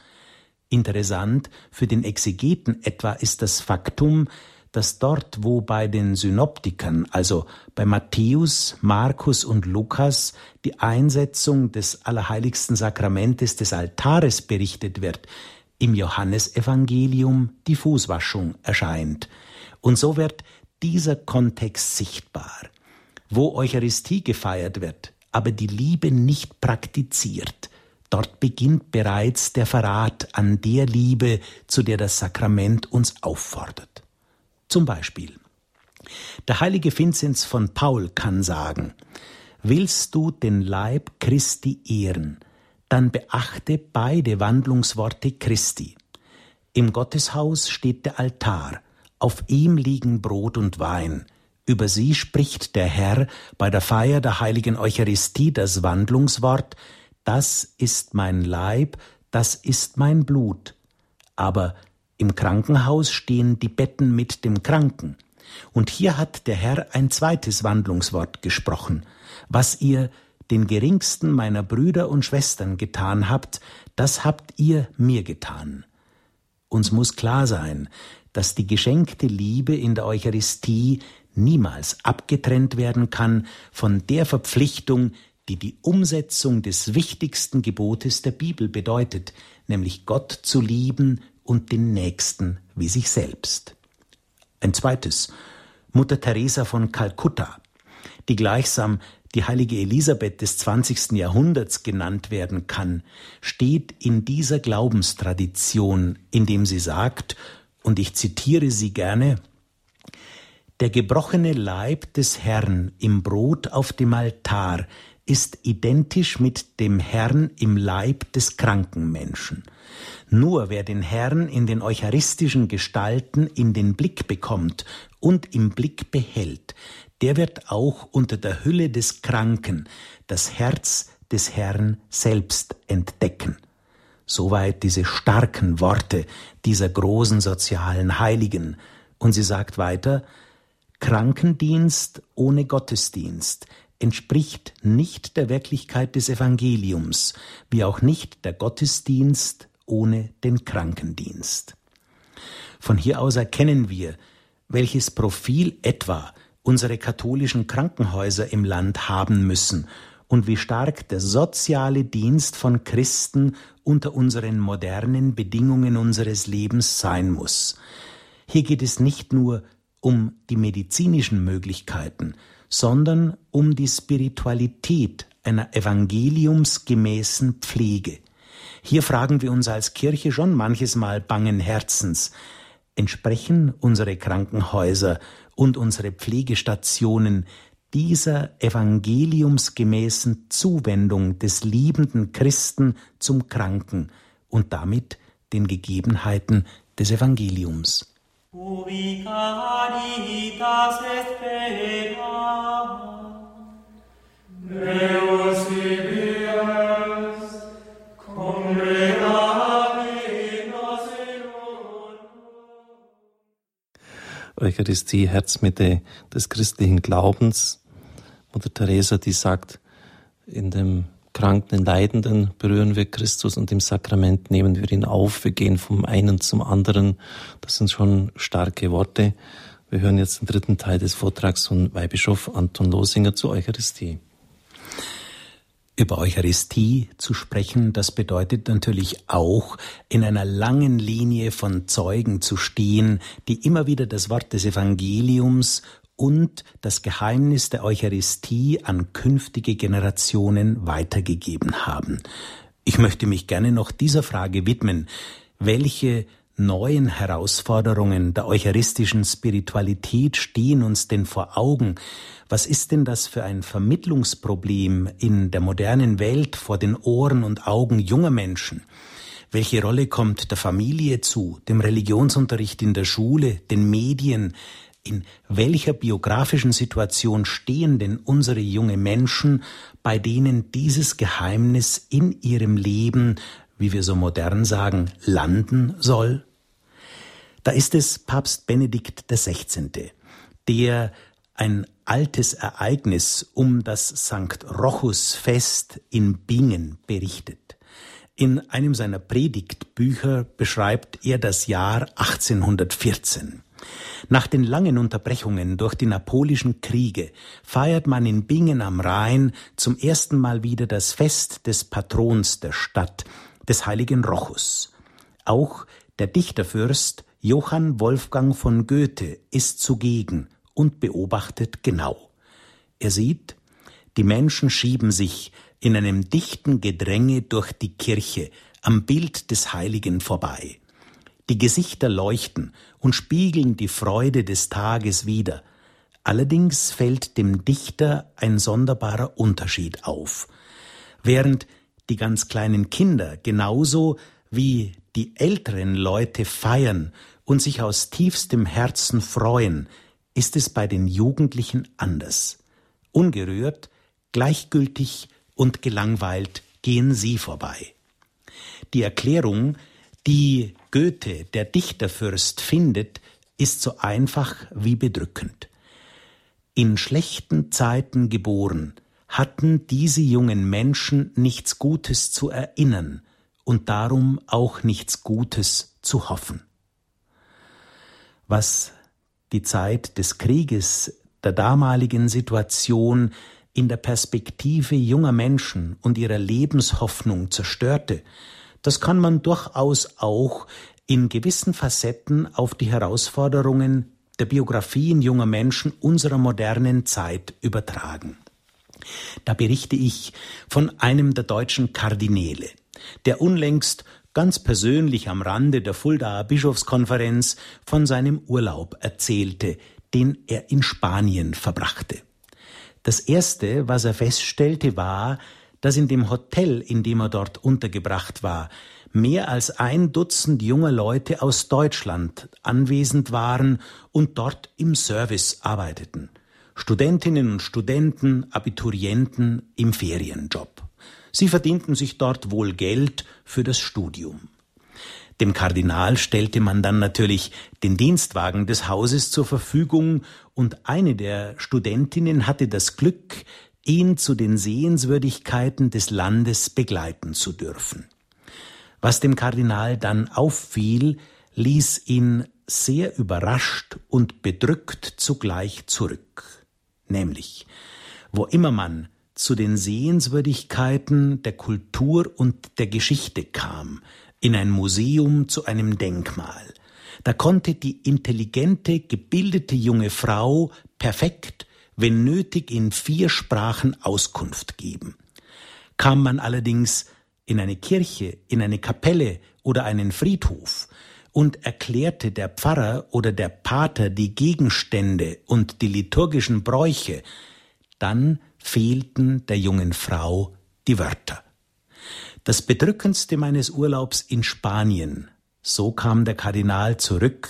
Interessant für den Exegeten etwa ist das Faktum, dass dort, wo bei den Synoptikern, also bei Matthäus, Markus und Lukas, die Einsetzung des Allerheiligsten Sakramentes des Altares berichtet wird, im Johannesevangelium die Fußwaschung erscheint. Und so wird dieser Kontext sichtbar. Wo Eucharistie gefeiert wird, aber die Liebe nicht praktiziert, dort beginnt bereits der Verrat an der Liebe, zu der das Sakrament uns auffordert. Zum Beispiel. Der heilige Vinzenz von Paul kann sagen, Willst du den Leib Christi ehren, dann beachte beide Wandlungsworte Christi. Im Gotteshaus steht der Altar, auf ihm liegen Brot und Wein. Über sie spricht der Herr bei der Feier der heiligen Eucharistie das Wandlungswort, das ist mein Leib, das ist mein Blut. Aber im Krankenhaus stehen die Betten mit dem Kranken. Und hier hat der Herr ein zweites Wandlungswort gesprochen. Was ihr den geringsten meiner Brüder und Schwestern getan habt, das habt ihr mir getan. Uns muss klar sein, dass die geschenkte Liebe in der Eucharistie niemals abgetrennt werden kann von der Verpflichtung, die die Umsetzung des wichtigsten Gebotes der Bibel bedeutet, nämlich Gott zu lieben und den Nächsten wie sich selbst. Ein zweites Mutter Teresa von Kalkutta, die gleichsam die heilige Elisabeth des 20. Jahrhunderts genannt werden kann, steht in dieser Glaubenstradition, indem sie sagt, und ich zitiere sie gerne, der gebrochene Leib des Herrn im Brot auf dem Altar ist identisch mit dem Herrn im Leib des kranken Menschen. Nur wer den Herrn in den eucharistischen Gestalten in den Blick bekommt und im Blick behält, der wird auch unter der Hülle des Kranken das Herz des Herrn selbst entdecken. Soweit diese starken Worte dieser großen sozialen Heiligen. Und sie sagt weiter, Krankendienst ohne Gottesdienst entspricht nicht der Wirklichkeit des Evangeliums, wie auch nicht der Gottesdienst ohne den Krankendienst. Von hier aus erkennen wir, welches Profil etwa unsere katholischen Krankenhäuser im Land haben müssen und wie stark der soziale Dienst von Christen unter unseren modernen Bedingungen unseres Lebens sein muss. Hier geht es nicht nur um die medizinischen Möglichkeiten, sondern um die Spiritualität einer evangeliumsgemäßen Pflege. Hier fragen wir uns als Kirche schon manches Mal bangen Herzens, entsprechen unsere Krankenhäuser und unsere Pflegestationen dieser evangeliumsgemäßen Zuwendung des liebenden Christen zum Kranken und damit den Gegebenheiten des Evangeliums. Deus Eucharistie, Herzmitte des christlichen Glaubens. Mutter Teresa, die sagt, in dem Kranken, Leidenden berühren wir Christus und im Sakrament nehmen wir ihn auf. Wir gehen vom einen zum anderen. Das sind schon starke Worte. Wir hören jetzt den dritten Teil des Vortrags von Weihbischof Anton Losinger zur Eucharistie. Über Eucharistie zu sprechen, das bedeutet natürlich auch, in einer langen Linie von Zeugen zu stehen, die immer wieder das Wort des Evangeliums und das Geheimnis der Eucharistie an künftige Generationen weitergegeben haben. Ich möchte mich gerne noch dieser Frage widmen. Welche neuen Herausforderungen der eucharistischen Spiritualität stehen uns denn vor Augen? Was ist denn das für ein Vermittlungsproblem in der modernen Welt vor den Ohren und Augen junger Menschen? Welche Rolle kommt der Familie zu, dem Religionsunterricht in der Schule, den Medien? In welcher biografischen Situation stehen denn unsere junge Menschen, bei denen dieses Geheimnis in ihrem Leben wie wir so modern sagen, landen soll? Da ist es Papst Benedikt XVI., der ein altes Ereignis um das St. Rochus Fest in Bingen berichtet. In einem seiner Predigtbücher beschreibt er das Jahr 1814. Nach den langen Unterbrechungen durch die Napolischen Kriege feiert man in Bingen am Rhein zum ersten Mal wieder das Fest des Patrons der Stadt, des heiligen Rochus. Auch der Dichterfürst Johann Wolfgang von Goethe ist zugegen und beobachtet genau. Er sieht, die Menschen schieben sich in einem dichten Gedränge durch die Kirche am Bild des Heiligen vorbei. Die Gesichter leuchten und spiegeln die Freude des Tages wider. Allerdings fällt dem Dichter ein sonderbarer Unterschied auf. Während die ganz kleinen Kinder genauso wie die älteren Leute feiern und sich aus tiefstem Herzen freuen, ist es bei den Jugendlichen anders. Ungerührt, gleichgültig und gelangweilt gehen sie vorbei. Die Erklärung, die Goethe, der Dichterfürst, findet, ist so einfach wie bedrückend. In schlechten Zeiten geboren, hatten diese jungen Menschen nichts Gutes zu erinnern und darum auch nichts Gutes zu hoffen. Was die Zeit des Krieges, der damaligen Situation in der Perspektive junger Menschen und ihrer Lebenshoffnung zerstörte, das kann man durchaus auch in gewissen Facetten auf die Herausforderungen der Biografien junger Menschen unserer modernen Zeit übertragen. Da berichte ich von einem der deutschen Kardinäle, der unlängst ganz persönlich am Rande der Fuldaer Bischofskonferenz von seinem Urlaub erzählte, den er in Spanien verbrachte. Das Erste, was er feststellte, war, dass in dem Hotel, in dem er dort untergebracht war, mehr als ein Dutzend junger Leute aus Deutschland anwesend waren und dort im Service arbeiteten. Studentinnen und Studenten, Abiturienten im Ferienjob. Sie verdienten sich dort wohl Geld für das Studium. Dem Kardinal stellte man dann natürlich den Dienstwagen des Hauses zur Verfügung, und eine der Studentinnen hatte das Glück, ihn zu den Sehenswürdigkeiten des Landes begleiten zu dürfen. Was dem Kardinal dann auffiel, ließ ihn sehr überrascht und bedrückt zugleich zurück. Nämlich, wo immer man zu den Sehenswürdigkeiten der Kultur und der Geschichte kam, in ein Museum zu einem Denkmal, da konnte die intelligente, gebildete junge Frau perfekt, wenn nötig in vier Sprachen Auskunft geben. Kam man allerdings in eine Kirche, in eine Kapelle oder einen Friedhof und erklärte der Pfarrer oder der Pater die Gegenstände und die liturgischen Bräuche, dann fehlten der jungen Frau die Wörter. Das Bedrückendste meines Urlaubs in Spanien, so kam der Kardinal zurück,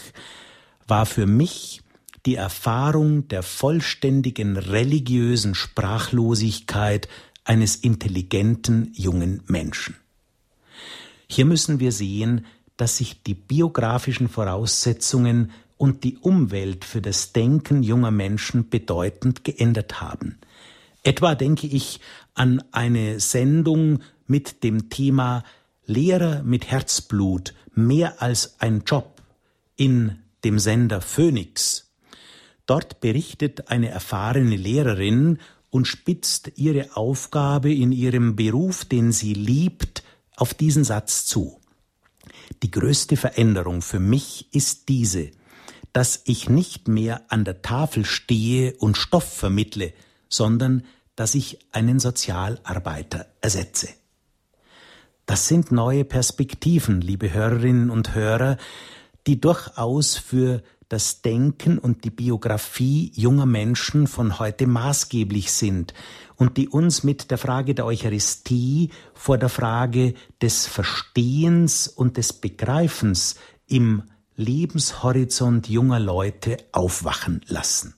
war für mich die Erfahrung der vollständigen religiösen Sprachlosigkeit eines intelligenten jungen Menschen. Hier müssen wir sehen, dass sich die biografischen Voraussetzungen und die Umwelt für das Denken junger Menschen bedeutend geändert haben. Etwa denke ich an eine Sendung mit dem Thema Lehrer mit Herzblut, mehr als ein Job in dem Sender Phoenix. Dort berichtet eine erfahrene Lehrerin und spitzt ihre Aufgabe in ihrem Beruf, den sie liebt, auf diesen Satz zu. Die größte Veränderung für mich ist diese, dass ich nicht mehr an der Tafel stehe und Stoff vermittle, sondern dass ich einen Sozialarbeiter ersetze. Das sind neue Perspektiven, liebe Hörerinnen und Hörer, die durchaus für das Denken und die Biografie junger Menschen von heute maßgeblich sind und die uns mit der Frage der Eucharistie vor der Frage des Verstehens und des Begreifens im Lebenshorizont junger Leute aufwachen lassen.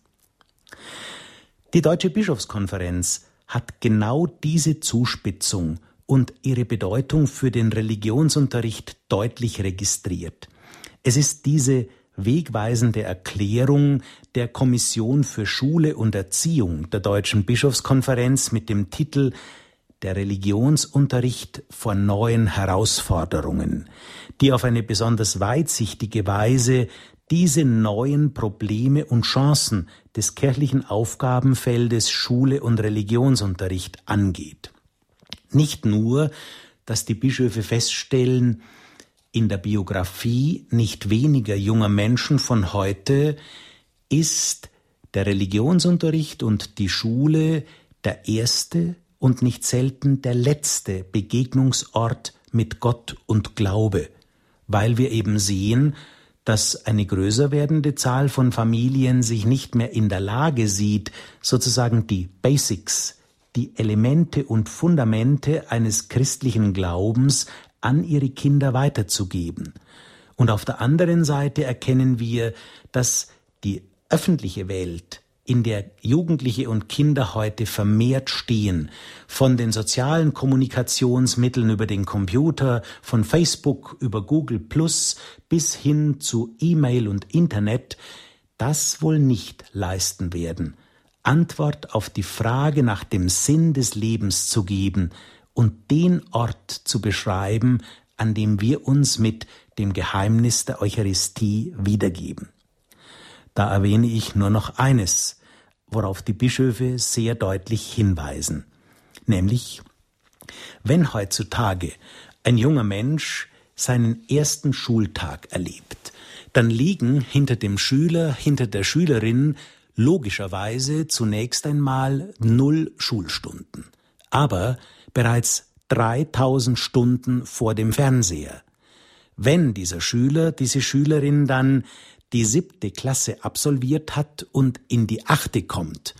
Die Deutsche Bischofskonferenz hat genau diese Zuspitzung und ihre Bedeutung für den Religionsunterricht deutlich registriert. Es ist diese wegweisende Erklärung der Kommission für Schule und Erziehung der Deutschen Bischofskonferenz mit dem Titel Der Religionsunterricht vor neuen Herausforderungen, die auf eine besonders weitsichtige Weise diese neuen Probleme und Chancen des kirchlichen Aufgabenfeldes Schule und Religionsunterricht angeht. Nicht nur, dass die Bischöfe feststellen, in der Biografie nicht weniger junger Menschen von heute ist der Religionsunterricht und die Schule der erste und nicht selten der letzte Begegnungsort mit Gott und Glaube, weil wir eben sehen, dass eine größer werdende Zahl von Familien sich nicht mehr in der Lage sieht, sozusagen die Basics, die Elemente und Fundamente eines christlichen Glaubens an ihre Kinder weiterzugeben. Und auf der anderen Seite erkennen wir, dass die öffentliche Welt, in der Jugendliche und Kinder heute vermehrt stehen, von den sozialen Kommunikationsmitteln über den Computer, von Facebook über Google Plus bis hin zu E-Mail und Internet, das wohl nicht leisten werden, Antwort auf die Frage nach dem Sinn des Lebens zu geben, und den Ort zu beschreiben, an dem wir uns mit dem Geheimnis der Eucharistie wiedergeben. Da erwähne ich nur noch eines, worauf die Bischöfe sehr deutlich hinweisen, nämlich wenn heutzutage ein junger Mensch seinen ersten Schultag erlebt, dann liegen hinter dem Schüler, hinter der Schülerin logischerweise zunächst einmal null Schulstunden, aber bereits 3000 Stunden vor dem Fernseher. Wenn dieser Schüler, diese Schülerin dann die siebte Klasse absolviert hat und in die achte kommt,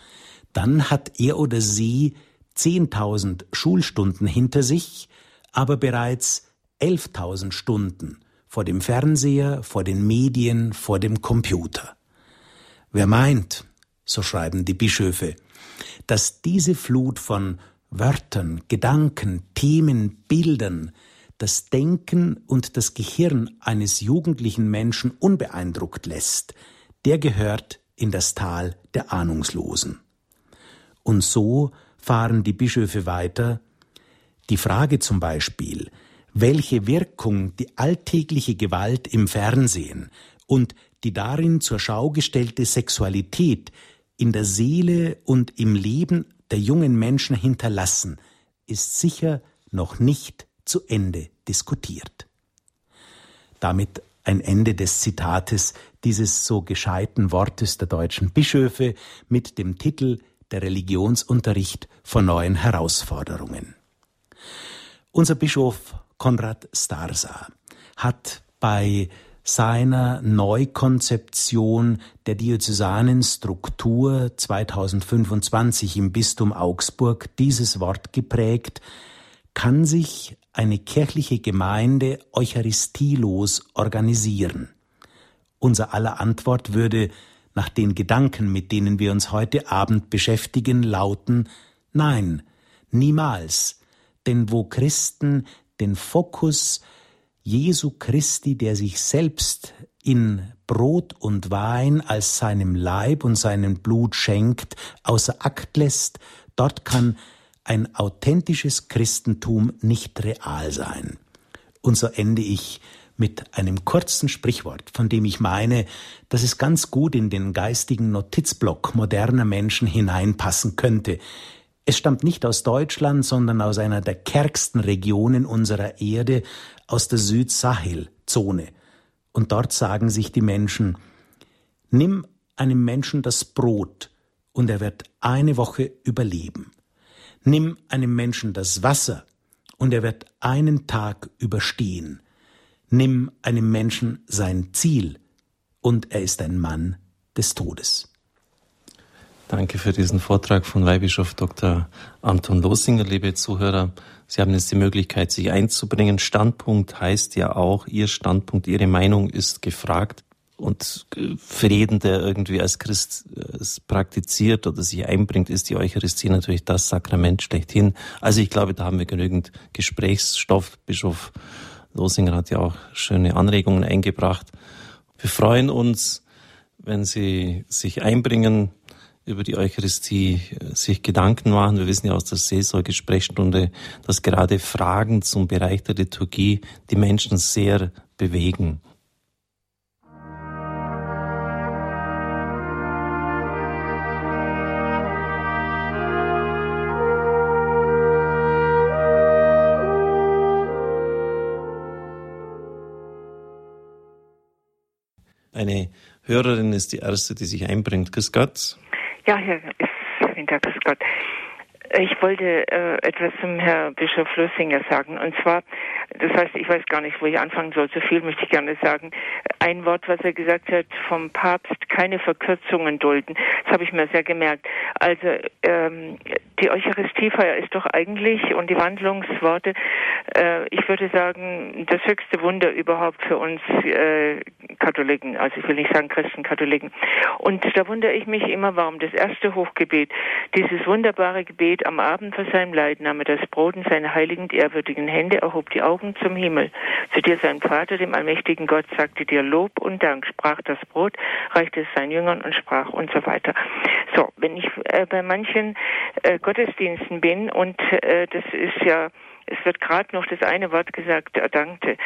dann hat er oder sie 10.000 Schulstunden hinter sich, aber bereits 11.000 Stunden vor dem Fernseher, vor den Medien, vor dem Computer. Wer meint, so schreiben die Bischöfe, dass diese Flut von Wörtern, Gedanken, Themen, Bildern das Denken und das Gehirn eines jugendlichen Menschen unbeeindruckt lässt, der gehört in das Tal der Ahnungslosen. Und so fahren die Bischöfe weiter, die Frage zum Beispiel, welche Wirkung die alltägliche Gewalt im Fernsehen und die darin zur Schau gestellte Sexualität in der Seele und im Leben der jungen Menschen hinterlassen, ist sicher noch nicht zu Ende diskutiert. Damit ein Ende des Zitates dieses so gescheiten Wortes der deutschen Bischöfe mit dem Titel Der Religionsunterricht vor neuen Herausforderungen. Unser Bischof Konrad Starsa hat bei seiner Neukonzeption der diözesanen Struktur 2025 im Bistum Augsburg dieses Wort geprägt, kann sich eine kirchliche Gemeinde eucharistielos organisieren? Unser aller Antwort würde nach den Gedanken, mit denen wir uns heute Abend beschäftigen, lauten Nein, niemals, denn wo Christen den Fokus Jesu Christi, der sich selbst in Brot und Wein als seinem Leib und seinem Blut schenkt, außer Akt lässt, dort kann ein authentisches Christentum nicht real sein. Und so ende ich mit einem kurzen Sprichwort, von dem ich meine, dass es ganz gut in den geistigen Notizblock moderner Menschen hineinpassen könnte. Es stammt nicht aus Deutschland, sondern aus einer der kärgsten Regionen unserer Erde, aus der Süd-Sahel-Zone. Und dort sagen sich die Menschen, nimm einem Menschen das Brot und er wird eine Woche überleben. Nimm einem Menschen das Wasser, und er wird einen Tag überstehen. Nimm einem Menschen sein Ziel, und er ist ein Mann des Todes. Danke für diesen Vortrag von Weihbischof Dr. Anton Losinger, liebe Zuhörer. Sie haben jetzt die Möglichkeit, sich einzubringen. Standpunkt heißt ja auch, Ihr Standpunkt, Ihre Meinung ist gefragt und für jeden, der irgendwie als Christ äh, praktiziert oder sich einbringt, ist die Eucharistie natürlich das Sakrament schlechthin. Also ich glaube, da haben wir genügend Gesprächsstoff. Bischof Losinger hat ja auch schöne Anregungen eingebracht. Wir freuen uns, wenn Sie sich einbringen über die Eucharistie, äh, sich Gedanken machen. Wir wissen ja aus der Seelsorge-Sprechstunde, dass gerade Fragen zum Bereich der Liturgie die Menschen sehr bewegen. Eine Hörerin ist die erste, die sich einbringt. Grüß Gott. Ja, Herr Winter, grüß Gott. Ich wollte äh, etwas zum Herrn Bischof Flüssinger sagen. Und zwar, das heißt, ich weiß gar nicht, wo ich anfangen soll. Zu viel möchte ich gerne sagen. Ein Wort, was er gesagt hat, vom Papst keine Verkürzungen dulden. Das habe ich mir sehr gemerkt. Also ähm, die Eucharistiefeier ist doch eigentlich und die Wandlungsworte, äh, ich würde sagen, das höchste Wunder überhaupt für uns äh, Katholiken. Also ich will nicht sagen Christen, Katholiken. Und da wundere ich mich immer, warum das erste Hochgebet, dieses wunderbare Gebet am Abend vor seinem Leid, nahm er das Brot in seine heiligen und ehrwürdigen Hände, erhob die Augen zum Himmel. Zu dir sein Vater, dem allmächtigen Gott, sagte dir Lob und Dank, sprach das Brot, reichte es seinen Jüngern und sprach und so weiter. So, wenn ich äh, bei manchen äh, Gottesdiensten bin und äh, das ist ja es wird gerade noch das eine Wort gesagt, er dankte.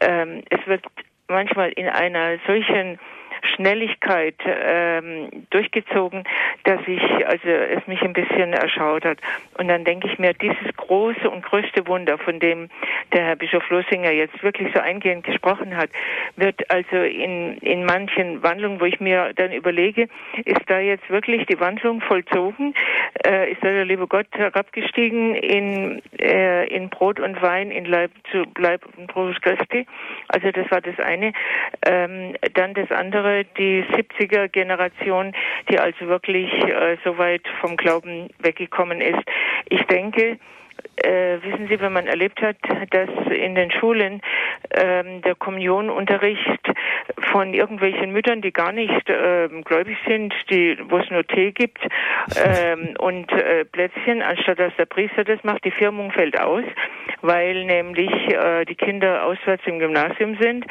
Ähm, es wird manchmal in einer solchen Schnelligkeit ähm, durchgezogen, dass ich, also es mich ein bisschen erschaudert. Und dann denke ich mir, dieses große und größte Wunder, von dem der Herr Bischof Losinger jetzt wirklich so eingehend gesprochen hat, wird also in, in manchen Wandlungen, wo ich mir dann überlege, ist da jetzt wirklich die Wandlung vollzogen? Äh, ist da der liebe Gott herabgestiegen in, äh, in Brot und Wein, in Leib zu Leib und Brot Christi? Also das war das eine. Ähm, dann das andere, die 70er Generation, die also wirklich äh, so weit vom Glauben weggekommen ist. Ich denke, äh, wissen Sie, wenn man erlebt hat, dass in den Schulen ähm, der Kommunionunterricht von irgendwelchen Müttern, die gar nicht ähm, gläubig sind, die, wo es nur Tee gibt ähm, [LAUGHS] und äh, Plätzchen, anstatt dass der Priester das macht, die Firmung fällt aus, weil nämlich äh, die Kinder auswärts im Gymnasium sind.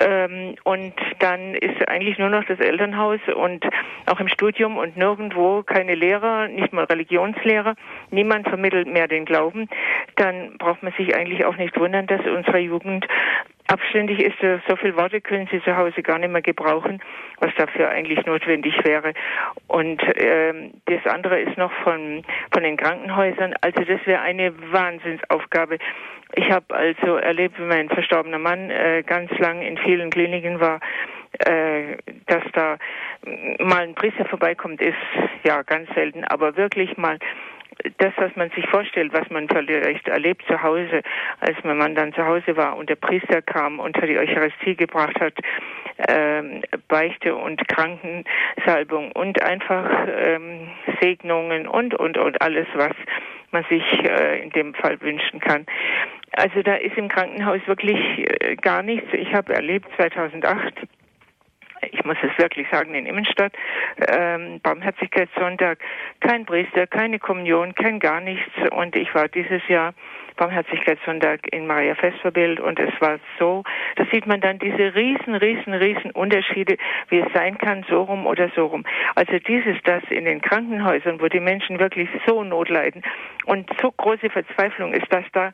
Ähm, und dann ist eigentlich nur noch das Elternhaus und auch im Studium und nirgendwo keine Lehrer, nicht mal Religionslehrer, niemand vermittelt mehr den Glauben, dann braucht man sich eigentlich auch nicht wundern, dass unsere Jugend abständig ist. So viele Worte können sie zu Hause gar nicht mehr gebrauchen, was dafür eigentlich notwendig wäre. Und ähm, das andere ist noch von, von den Krankenhäusern. Also das wäre eine Wahnsinnsaufgabe. Ich habe also erlebt, wie mein verstorbener Mann äh, ganz lang in vielen Kliniken war, äh, dass da mal ein Priester vorbeikommt, ist ja ganz selten, aber wirklich mal das, was man sich vorstellt, was man vielleicht erlebt zu Hause, als mein Mann dann zu Hause war und der Priester kam und die Eucharistie gebracht hat, ähm, Beichte und Krankensalbung und einfach ähm, Segnungen und, und, und alles, was man sich äh, in dem Fall wünschen kann. Also da ist im Krankenhaus wirklich äh, gar nichts. Ich habe erlebt 2008, ich muss es wirklich sagen, in Immenstadt, ähm, Barmherzigkeitssonntag, kein Priester, keine Kommunion, kein gar nichts. Und ich war dieses Jahr Barmherzigkeitssonntag in Maria Festverbild und es war so, da sieht man dann diese riesen, riesen, riesen Unterschiede, wie es sein kann, so rum oder so rum. Also dieses, das in den Krankenhäusern, wo die Menschen wirklich so Not leiden und so große Verzweiflung ist, dass da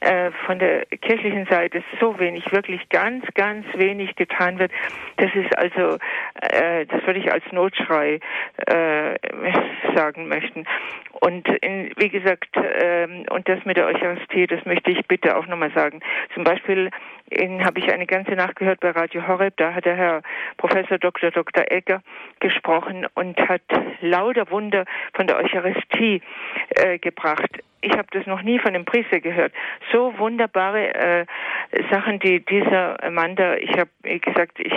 äh, von der kirchlichen Seite so wenig, wirklich ganz, ganz wenig getan wird. Das ist also, äh, das würde ich als Notschrei äh, [LAUGHS] sagen möchten. Und in, wie gesagt, ähm, und das mit der Eucharistie, das möchte ich bitte auch nochmal sagen. Zum Beispiel habe ich eine ganze Nacht gehört bei Radio Horeb, da hat der Herr Professor Dr. Dr. Egger gesprochen und hat lauter Wunder von der Eucharistie äh, gebracht. Ich habe das noch nie von einem Priester gehört. So wunderbare äh, Sachen, die dieser Mann da, ich habe gesagt, ich,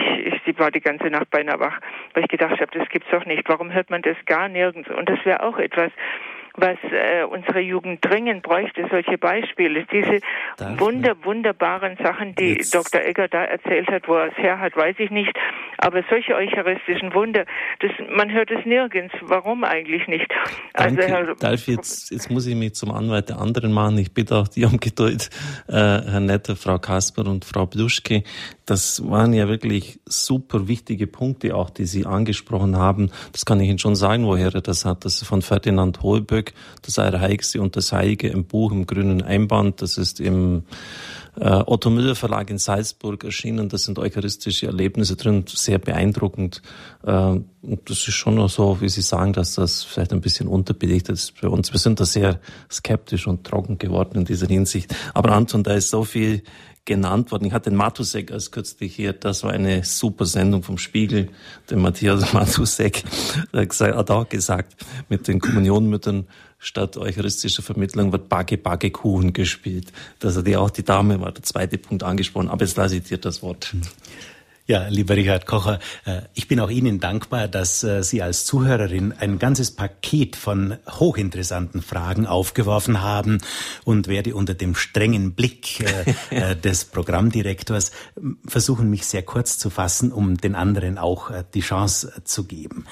ich war die ganze Nacht beinahe wach, weil ich gedacht habe, das gibt's doch nicht. Warum hört man das gar nirgends? Und das wäre auch etwas, was äh, unsere Jugend dringend bräuchte, solche Beispiele. Diese Darf wunder, wunderbaren Sachen, die Jetzt. Dr. Egger da erzählt hat, wo er es her hat, weiß ich nicht. Aber solche eucharistischen Wunder, das, man hört es nirgends. Warum eigentlich nicht? Also, Danke. Herr, Darf jetzt, jetzt muss ich mich zum Anwalt der anderen machen. Ich bitte auch die um [LAUGHS] Geduld, äh, Herr Netter, Frau Kasper und Frau Bluschke. Das waren ja wirklich super wichtige Punkte auch, die Sie angesprochen haben. Das kann ich Ihnen schon sagen, woher er das hat. Das ist von Ferdinand Holböck, das Allerheiligste und das Heilige im Buch im grünen Einband. Das ist im äh, Otto Müller Verlag in Salzburg erschienen. Das sind eucharistische Erlebnisse drin, sehr beeindruckend. Äh, und das ist schon noch so, wie Sie sagen, dass das vielleicht ein bisschen unterbelichtet ist bei uns. Wir sind da sehr skeptisch und trocken geworden in dieser Hinsicht. Aber Anton, da ist so viel genannt worden. Ich hatte den Matusek als kürzlich hier, das war eine super Sendung vom Spiegel, der Matthias [LAUGHS] Matusek, hat auch gesagt, mit den Kommunionmüttern statt eucharistischer Vermittlung wird Backe Backe Kuchen gespielt. Das hat ja auch die Dame, war der zweite Punkt angesprochen, aber jetzt lasse ich dir das Wort. Ja, lieber Richard Kocher, äh, ich bin auch Ihnen dankbar, dass äh, Sie als Zuhörerin ein ganzes Paket von hochinteressanten Fragen aufgeworfen haben und werde unter dem strengen Blick äh, [LAUGHS] des Programmdirektors versuchen, mich sehr kurz zu fassen, um den anderen auch die Chance zu geben.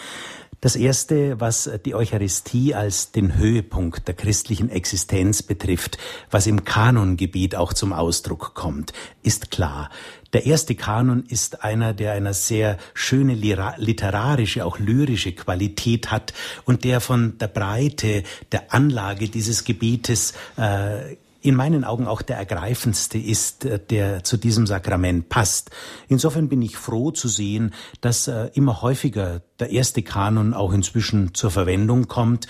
Das erste, was die Eucharistie als den Höhepunkt der christlichen Existenz betrifft, was im Kanongebiet auch zum Ausdruck kommt, ist klar. Der erste Kanon ist einer, der eine sehr schöne literarische, auch lyrische Qualität hat und der von der Breite der Anlage dieses Gebietes äh, in meinen Augen auch der ergreifendste ist, äh, der zu diesem Sakrament passt. Insofern bin ich froh zu sehen, dass äh, immer häufiger der erste Kanon auch inzwischen zur Verwendung kommt.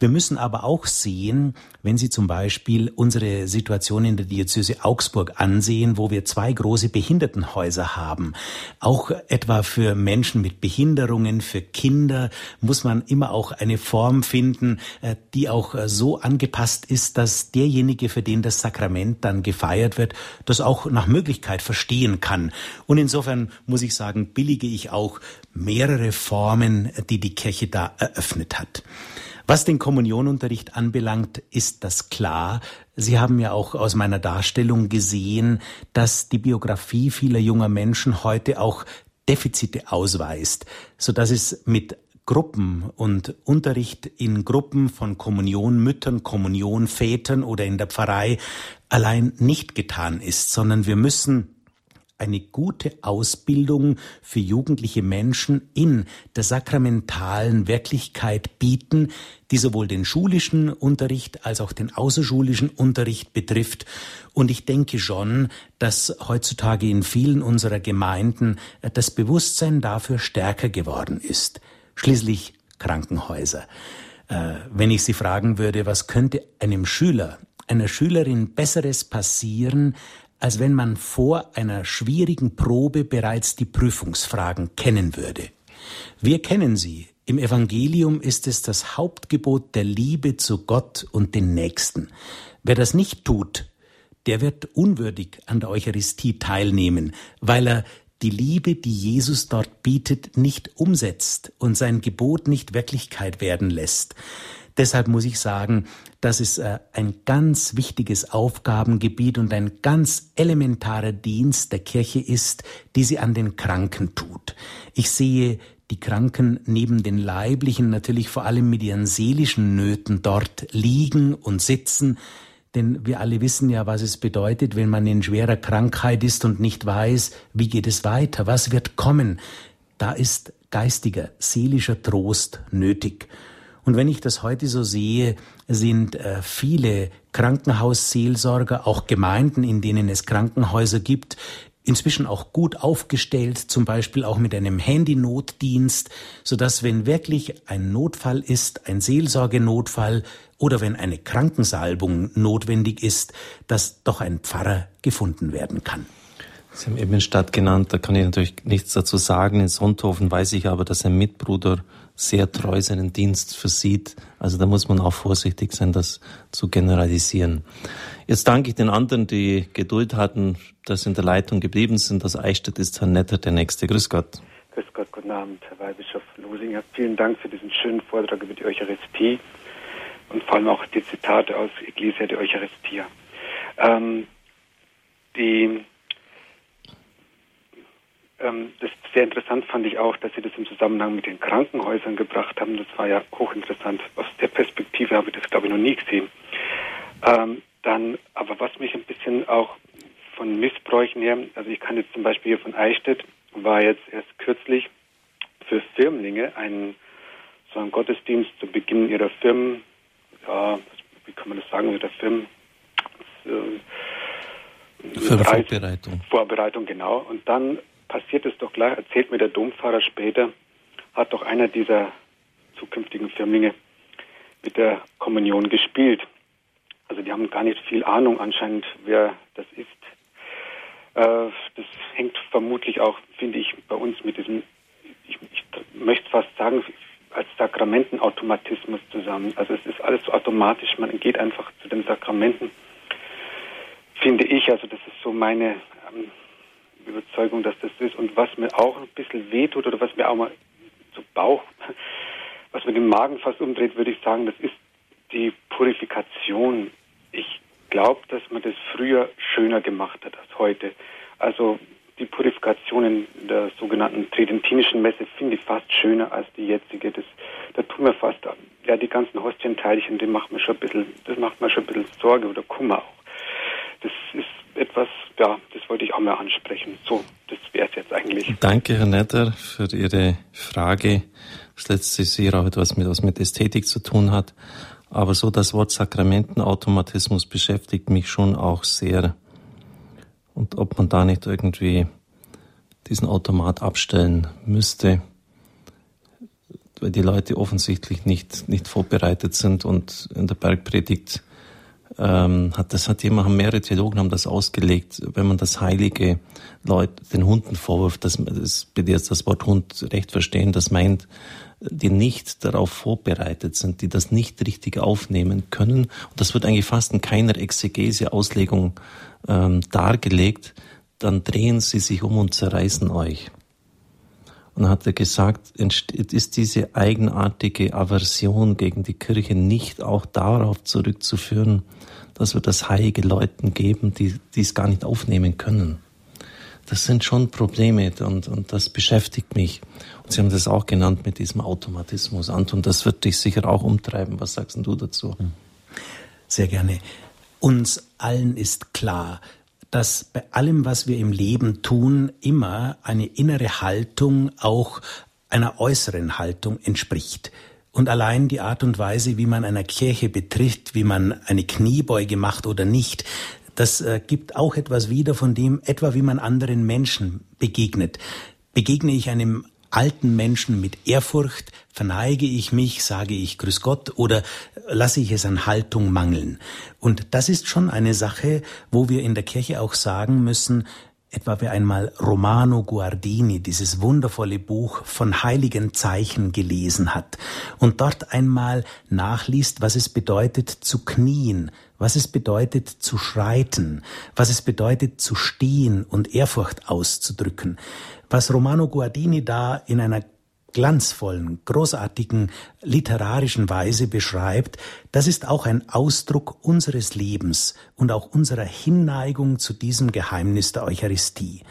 Wir müssen aber auch sehen, wenn Sie zum Beispiel unsere Situation in der Diözese Augsburg ansehen, wo wir zwei große Behindertenhäuser haben. Auch etwa für Menschen mit Behinderungen, für Kinder muss man immer auch eine Form finden, äh, die auch äh, so angepasst ist, dass derjenige, für den das Sakrament dann gefeiert wird, das auch nach Möglichkeit verstehen kann. Und insofern muss ich sagen, billige ich auch mehrere Formen, die die Kirche da eröffnet hat. Was den Kommunionunterricht anbelangt, ist das klar. Sie haben ja auch aus meiner Darstellung gesehen, dass die Biografie vieler junger Menschen heute auch Defizite ausweist, so dass es mit Gruppen und Unterricht in Gruppen von Kommunionmüttern, Kommunionvätern oder in der Pfarrei allein nicht getan ist, sondern wir müssen eine gute Ausbildung für jugendliche Menschen in der sakramentalen Wirklichkeit bieten, die sowohl den schulischen Unterricht als auch den außerschulischen Unterricht betrifft. Und ich denke schon, dass heutzutage in vielen unserer Gemeinden das Bewusstsein dafür stärker geworden ist. Schließlich Krankenhäuser. Äh, wenn ich Sie fragen würde, was könnte einem Schüler, einer Schülerin Besseres passieren, als wenn man vor einer schwierigen Probe bereits die Prüfungsfragen kennen würde. Wir kennen sie. Im Evangelium ist es das Hauptgebot der Liebe zu Gott und den Nächsten. Wer das nicht tut, der wird unwürdig an der Eucharistie teilnehmen, weil er die Liebe, die Jesus dort bietet, nicht umsetzt und sein Gebot nicht Wirklichkeit werden lässt. Deshalb muss ich sagen, dass es äh, ein ganz wichtiges Aufgabengebiet und ein ganz elementarer Dienst der Kirche ist, die sie an den Kranken tut. Ich sehe die Kranken neben den leiblichen natürlich vor allem mit ihren seelischen Nöten dort liegen und sitzen, denn wir alle wissen ja, was es bedeutet, wenn man in schwerer Krankheit ist und nicht weiß, wie geht es weiter, was wird kommen. Da ist geistiger, seelischer Trost nötig. Und wenn ich das heute so sehe, sind äh, viele Krankenhausseelsorger, auch Gemeinden, in denen es Krankenhäuser gibt, inzwischen auch gut aufgestellt, zum Beispiel auch mit einem Handynotdienst, so dass wenn wirklich ein Notfall ist, ein Seelsorgenotfall oder wenn eine Krankensalbung notwendig ist, dass doch ein Pfarrer gefunden werden kann. Sie haben eben Stadt genannt, da kann ich natürlich nichts dazu sagen. In Sonthofen weiß ich aber, dass ein Mitbruder sehr treu seinen Dienst versieht. Also da muss man auch vorsichtig sein, das zu generalisieren. Jetzt danke ich den anderen, die Geduld hatten, dass in der Leitung geblieben sind. Das Eichstätt ist Herr Netter, der Nächste. Grüß Gott. Grüß Gott, guten Abend, Herr Weihbischof Lusinger. Vielen Dank für diesen schönen Vortrag über die Eucharistie und vor allem auch die Zitate aus Ecclesia de Eucharistia. Ähm, die ähm, das sehr interessant fand ich auch, dass Sie das im Zusammenhang mit den Krankenhäusern gebracht haben. Das war ja hochinteressant. Aus der Perspektive habe ich das, glaube ich, noch nie gesehen. Ähm, dann, aber was mich ein bisschen auch von Missbräuchen her, also ich kann jetzt zum Beispiel hier von Eichstätt, war jetzt erst kürzlich für Firmlinge ein, so ein Gottesdienst zu Beginn ihrer Firmen, ja, wie kann man das sagen, ihrer Firmen, äh, Vorbereitung. Vorbereitung, genau. Und dann passiert es doch gleich, erzählt mir der Dompfarrer später, hat doch einer dieser zukünftigen Firmlinge mit der Kommunion gespielt. Also die haben gar nicht viel Ahnung anscheinend, wer das ist. Äh, das hängt vermutlich auch, finde ich, bei uns mit diesem, ich, ich möchte fast sagen, als Sakramentenautomatismus zusammen. Also es ist alles so automatisch, man geht einfach zu den Sakramenten, finde ich. Also das ist so meine ähm, Überzeugung, dass das ist. Und was mir auch ein bisschen wehtut oder was mir auch mal zu Bauch, [LAUGHS] was mir den Magen fast umdreht, würde ich sagen, das ist die Purifikation. Ich glaube, dass man das früher schöner gemacht hat als heute. Also die Purifikation in der sogenannten tridentinischen Messe finde ich fast schöner als die jetzige. Das, da tun wir fast, ja, die ganzen Hostienteilchen, die macht mir schon ein bisschen, das macht mir schon ein bisschen Sorge oder Kummer auch. Das ist etwas, ja, das wollte ich auch mal ansprechen. So, das wäre es jetzt eigentlich. Danke, Herr Netter, für Ihre Frage. Das letzte ist sicher auch etwas mit, was mit Ästhetik zu tun hat. Aber so das Wort Sakramentenautomatismus beschäftigt mich schon auch sehr. Und ob man da nicht irgendwie diesen Automat abstellen müsste. weil die Leute offensichtlich nicht, nicht vorbereitet sind und in der Bergpredigt ähm, hat, das hat jemand, mehrere Theologen haben das ausgelegt, wenn man das Heilige Leute, den Hunden vorwirft, dass das, bitte jetzt das Wort Hund recht verstehen, das meint, die nicht darauf vorbereitet sind, die das nicht richtig aufnehmen können. Und das wird eigentlich fast in keiner Exegese, Auslegung ähm, dargelegt. Dann drehen sie sich um und zerreißen euch. Und dann hat er gesagt, ist diese eigenartige Aversion gegen die Kirche nicht auch darauf zurückzuführen, dass wir das Heilige Leuten geben, die, die es gar nicht aufnehmen können. Das sind schon Probleme und, und das beschäftigt mich. Und Sie haben das auch genannt mit diesem Automatismus. Anton, das wird dich sicher auch umtreiben. Was sagst du dazu? Sehr gerne. Uns allen ist klar, dass bei allem, was wir im Leben tun, immer eine innere Haltung auch einer äußeren Haltung entspricht. Und allein die Art und Weise, wie man einer Kirche betritt, wie man eine Kniebeuge macht oder nicht, das äh, gibt auch etwas wieder von dem, etwa wie man anderen Menschen begegnet. Begegne ich einem alten Menschen mit Ehrfurcht, verneige ich mich, sage ich Grüß Gott oder lasse ich es an Haltung mangeln. Und das ist schon eine Sache, wo wir in der Kirche auch sagen müssen, etwa wer einmal Romano Guardini, dieses wundervolle Buch von heiligen Zeichen gelesen hat und dort einmal nachliest, was es bedeutet zu knien, was es bedeutet zu schreiten, was es bedeutet zu stehen und Ehrfurcht auszudrücken, was Romano Guardini da in einer glanzvollen, großartigen literarischen Weise beschreibt, das ist auch ein Ausdruck unseres Lebens und auch unserer Hinneigung zu diesem Geheimnis der Eucharistie.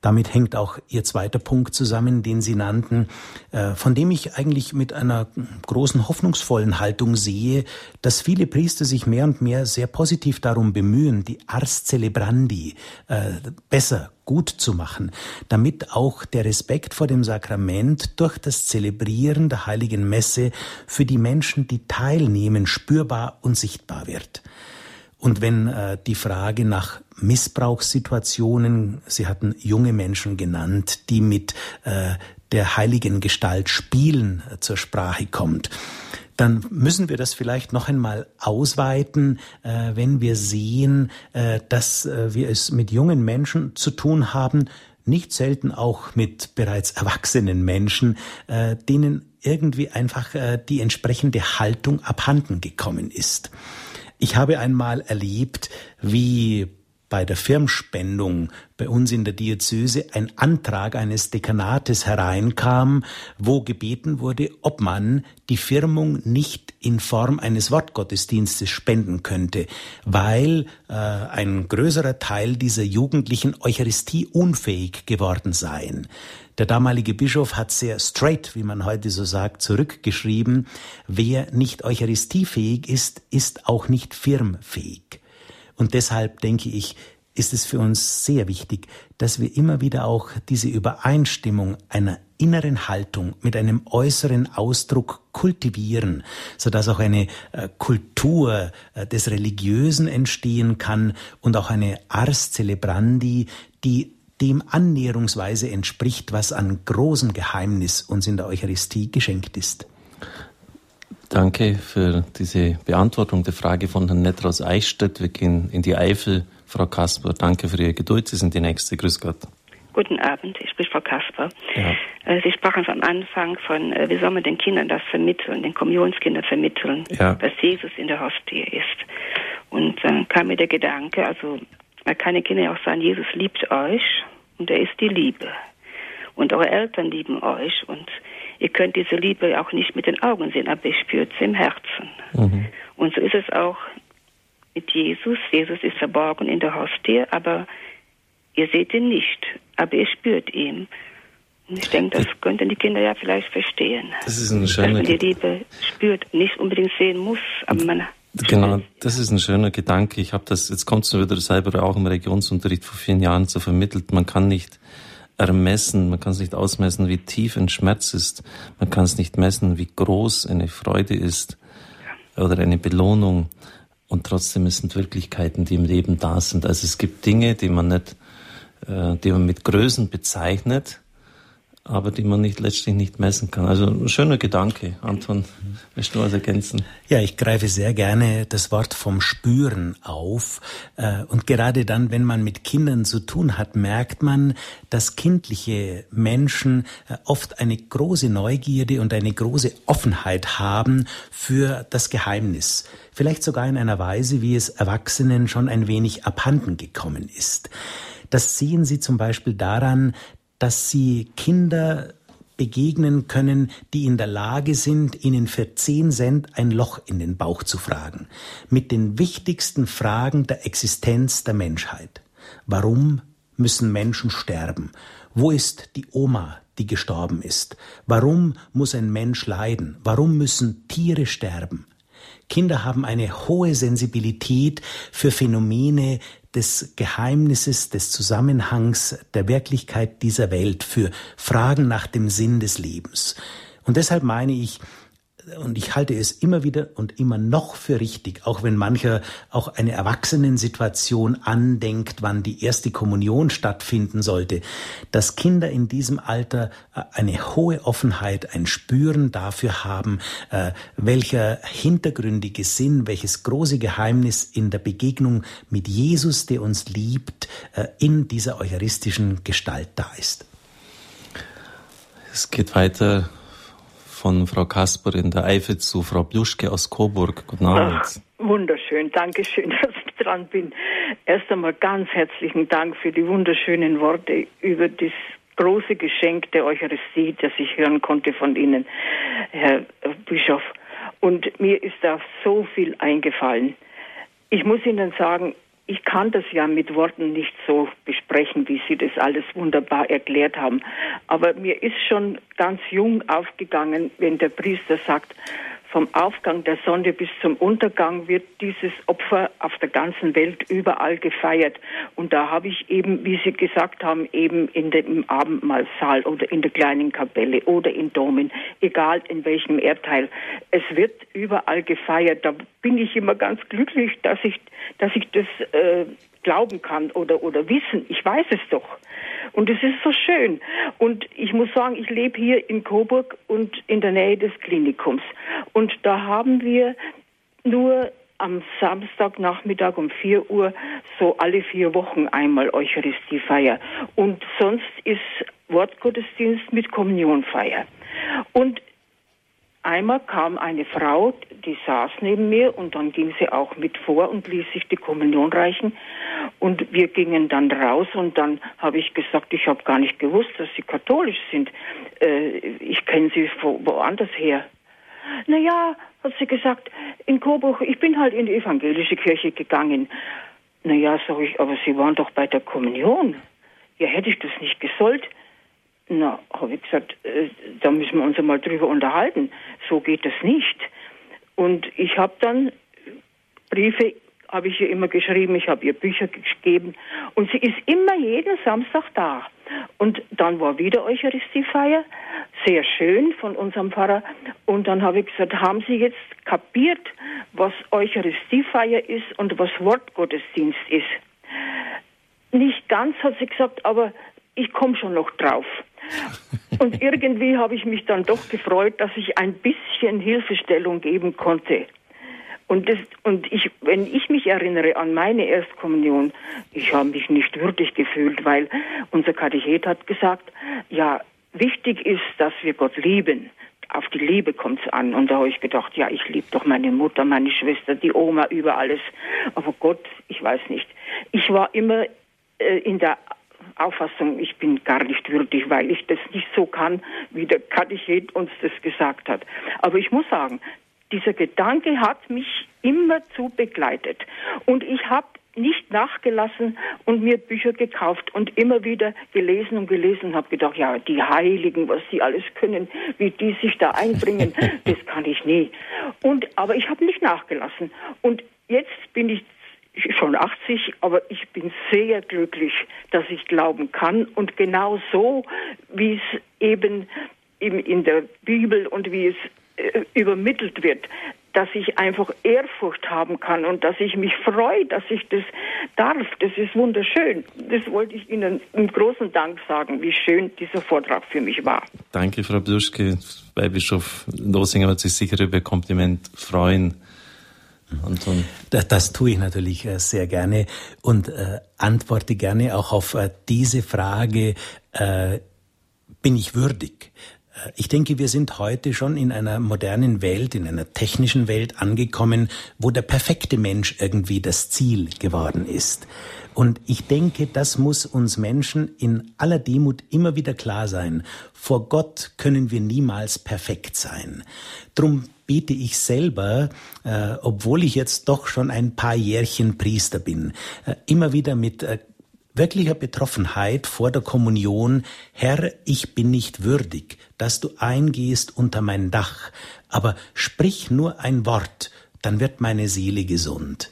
Damit hängt auch Ihr zweiter Punkt zusammen, den Sie nannten, äh, von dem ich eigentlich mit einer großen hoffnungsvollen Haltung sehe, dass viele Priester sich mehr und mehr sehr positiv darum bemühen, die Ars Celebrandi äh, besser gut zu machen, damit auch der Respekt vor dem Sakrament durch das Zelebrieren der heiligen Messe für die Menschen, die teilnehmen, spürbar und sichtbar wird. Und wenn äh, die Frage nach Missbrauchssituationen, Sie hatten junge Menschen genannt, die mit äh, der heiligen Gestalt spielen, äh, zur Sprache kommt, dann müssen wir das vielleicht noch einmal ausweiten, äh, wenn wir sehen, äh, dass äh, wir es mit jungen Menschen zu tun haben, nicht selten auch mit bereits erwachsenen Menschen, äh, denen irgendwie einfach äh, die entsprechende Haltung abhanden gekommen ist. Ich habe einmal erlebt, wie bei der Firmspendung bei uns in der Diözese ein Antrag eines Dekanates hereinkam, wo gebeten wurde, ob man die Firmung nicht in Form eines Wortgottesdienstes spenden könnte, weil äh, ein größerer Teil dieser Jugendlichen Eucharistie unfähig geworden seien. Der damalige Bischof hat sehr straight, wie man heute so sagt, zurückgeschrieben, wer nicht eucharistiefähig ist, ist auch nicht firmfähig. Und deshalb denke ich, ist es für uns sehr wichtig, dass wir immer wieder auch diese Übereinstimmung einer inneren Haltung mit einem äußeren Ausdruck kultivieren, so dass auch eine äh, Kultur äh, des Religiösen entstehen kann und auch eine Ars Celebrandi, die dem annäherungsweise entspricht, was an großem Geheimnis uns in der Eucharistie geschenkt ist. Danke für diese Beantwortung der Frage von Herrn Nettraus Eichstätt. Wir gehen in die Eifel. Frau Kasper, danke für Ihre Geduld. Sie sind die Nächste. Grüß Gott. Guten Abend, ich bin Frau Kasper. Ja. Äh, Sie sprachen am Anfang von, äh, wie soll man den Kindern das vermitteln, den Kommunionskindern vermitteln, ja. dass Jesus in der Hostie ist. Und dann kam mir der Gedanke, also man kann den Kindern auch sagen, Jesus liebt euch und er ist die Liebe. Und eure Eltern lieben euch und Ihr könnt diese Liebe auch nicht mit den Augen sehen, aber ihr spürt sie im Herzen. Mhm. Und so ist es auch mit Jesus. Jesus ist verborgen in der Hostie, aber ihr seht ihn nicht, aber ihr spürt ihn. Und ich denke, das könnten die Kinder ja vielleicht verstehen. Das ist ein schöner Dass man die Liebe spürt, nicht unbedingt sehen muss, aber man Genau, das ist ein schöner Gedanke. Ich habe das, jetzt kommt es mir wieder selber auch im Religionsunterricht vor vielen Jahren so vermittelt. Man kann nicht ermessen, man kann es nicht ausmessen, wie tief ein Schmerz ist, man kann es nicht messen, wie groß eine Freude ist oder eine Belohnung. Und trotzdem es sind Wirklichkeiten, die im Leben da sind. Also es gibt Dinge, die man nicht, äh, die man mit Größen bezeichnet, aber die man nicht letztlich nicht messen kann. Also ein schöner Gedanke, Anton. Willst du was ergänzen? Ja, ich greife sehr gerne das Wort vom Spüren auf. Äh, und gerade dann, wenn man mit Kindern zu tun hat, merkt man, dass kindliche Menschen äh, oft eine große Neugierde und eine große Offenheit haben für das Geheimnis. Vielleicht sogar in einer Weise, wie es Erwachsenen schon ein wenig abhanden gekommen ist. Das sehen Sie zum Beispiel daran, dass sie Kinder begegnen können, die in der Lage sind, ihnen für zehn Cent ein Loch in den Bauch zu fragen, mit den wichtigsten Fragen der Existenz der Menschheit. Warum müssen Menschen sterben? Wo ist die Oma, die gestorben ist? Warum muss ein Mensch leiden? Warum müssen Tiere sterben? Kinder haben eine hohe Sensibilität für Phänomene des Geheimnisses, des Zusammenhangs der Wirklichkeit dieser Welt, für Fragen nach dem Sinn des Lebens. Und deshalb meine ich, und ich halte es immer wieder und immer noch für richtig, auch wenn mancher auch eine Erwachsenensituation andenkt, wann die erste Kommunion stattfinden sollte, dass Kinder in diesem Alter äh, eine hohe Offenheit, ein Spüren dafür haben, äh, welcher hintergründige Sinn, welches große Geheimnis in der Begegnung mit Jesus, der uns liebt, äh, in dieser eucharistischen Gestalt da ist. Es geht weiter von Frau Kasper in der Eifel zu Frau Bluschke aus Coburg. Guten Abend. Ach, wunderschön, danke schön, [LAUGHS] dass ich dran bin. Erst einmal ganz herzlichen Dank für die wunderschönen Worte über das große Geschenk der Eucharistie, das ich hören konnte von Ihnen, Herr Bischof. Und mir ist da so viel eingefallen. Ich muss Ihnen sagen, ich kann das ja mit Worten nicht so besprechen, wie Sie das alles wunderbar erklärt haben. Aber mir ist schon ganz jung aufgegangen, wenn der Priester sagt, vom Aufgang der Sonne bis zum Untergang wird dieses Opfer auf der ganzen Welt überall gefeiert. Und da habe ich eben, wie Sie gesagt haben, eben in dem Abendmahlsaal oder in der kleinen Kapelle oder in Domen, egal in welchem Erdteil, es wird überall gefeiert. Da bin ich immer ganz glücklich, dass ich, dass ich das äh, glauben kann oder, oder wissen. Ich weiß es doch. Und es ist so schön. Und ich muss sagen, ich lebe hier in Coburg und in der Nähe des Klinikums. Und da haben wir nur am Samstagnachmittag um 4 Uhr so alle vier Wochen einmal Eucharistiefeier. Und sonst ist Wortgottesdienst mit Kommunionfeier. Und Einmal kam eine Frau, die saß neben mir und dann ging sie auch mit vor und ließ sich die Kommunion reichen. Und wir gingen dann raus und dann habe ich gesagt, ich habe gar nicht gewusst, dass Sie katholisch sind. Äh, ich kenne Sie woanders her. Naja, hat sie gesagt, in Coburg, ich bin halt in die evangelische Kirche gegangen. Naja, sag ich, aber Sie waren doch bei der Kommunion. Ja, hätte ich das nicht gesollt. Na, habe ich gesagt, äh, da müssen wir uns einmal drüber unterhalten. So geht das nicht. Und ich habe dann Briefe, habe ich ihr immer geschrieben, ich habe ihr Bücher gegeben und sie ist immer jeden Samstag da. Und dann war wieder Eucharistiefeier, sehr schön von unserem Pfarrer. Und dann habe ich gesagt, haben Sie jetzt kapiert, was Eucharistiefeier ist und was Wortgottesdienst ist? Nicht ganz, hat sie gesagt, aber ich komme schon noch drauf. Und irgendwie habe ich mich dann doch gefreut, dass ich ein bisschen Hilfestellung geben konnte. Und, das, und ich, wenn ich mich erinnere an meine Erstkommunion, ich habe mich nicht würdig gefühlt, weil unser Katechet hat gesagt, ja, wichtig ist, dass wir Gott lieben. Auf die Liebe kommt es an. Und da habe ich gedacht, ja, ich liebe doch meine Mutter, meine Schwester, die Oma, über alles. Aber Gott, ich weiß nicht. Ich war immer äh, in der Auffassung, ich bin gar nicht würdig, weil ich das nicht so kann, wie der Katechet uns das gesagt hat. Aber ich muss sagen, dieser Gedanke hat mich immerzu begleitet. Und ich habe nicht nachgelassen und mir Bücher gekauft und immer wieder gelesen und gelesen und habe gedacht, ja, die Heiligen, was sie alles können, wie die sich da einbringen, [LAUGHS] das kann ich nie. Und aber ich habe nicht nachgelassen und jetzt bin ich schon 80, aber ich bin sehr glücklich, dass ich glauben kann und genau so, wie es eben in der Bibel und wie es äh, übermittelt wird, dass ich einfach Ehrfurcht haben kann und dass ich mich freue, dass ich das darf. Das ist wunderschön. Das wollte ich Ihnen im großen Dank sagen, wie schön dieser Vortrag für mich war. Danke, Frau Bluschke. Weihbischof Losinger wird sich sicher über Kompliment freuen. Anton. Das, das tue ich natürlich äh, sehr gerne und äh, antworte gerne auch auf äh, diese Frage, äh, bin ich würdig? Ich denke, wir sind heute schon in einer modernen Welt, in einer technischen Welt angekommen, wo der perfekte Mensch irgendwie das Ziel geworden ist. Und ich denke, das muss uns Menschen in aller Demut immer wieder klar sein. Vor Gott können wir niemals perfekt sein. Drum bete ich selber, äh, obwohl ich jetzt doch schon ein paar Jährchen Priester bin, äh, immer wieder mit äh, wirklicher Betroffenheit vor der Kommunion, Herr, ich bin nicht würdig, dass du eingehst unter mein Dach, aber sprich nur ein Wort, dann wird meine Seele gesund.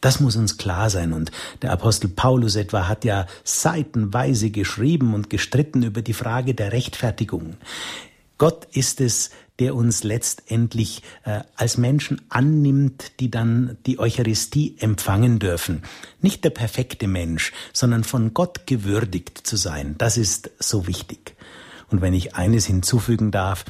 Das muss uns klar sein. Und der Apostel Paulus etwa hat ja seitenweise geschrieben und gestritten über die Frage der Rechtfertigung. Gott ist es, der uns letztendlich äh, als Menschen annimmt, die dann die Eucharistie empfangen dürfen. Nicht der perfekte Mensch, sondern von Gott gewürdigt zu sein. Das ist so wichtig. Und wenn ich eines hinzufügen darf,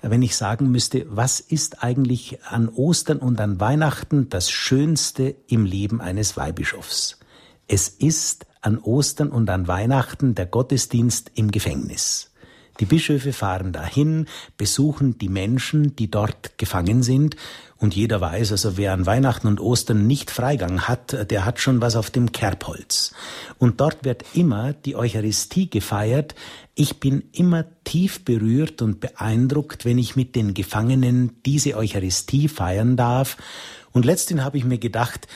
wenn ich sagen müsste, was ist eigentlich an Ostern und an Weihnachten das Schönste im Leben eines Weihbischofs? Es ist an Ostern und an Weihnachten der Gottesdienst im Gefängnis. Die Bischöfe fahren dahin, besuchen die Menschen, die dort gefangen sind, und jeder weiß, also wer an Weihnachten und Ostern nicht Freigang hat, der hat schon was auf dem Kerbholz. Und dort wird immer die Eucharistie gefeiert. Ich bin immer tief berührt und beeindruckt, wenn ich mit den Gefangenen diese Eucharistie feiern darf. Und letztendlich habe ich mir gedacht,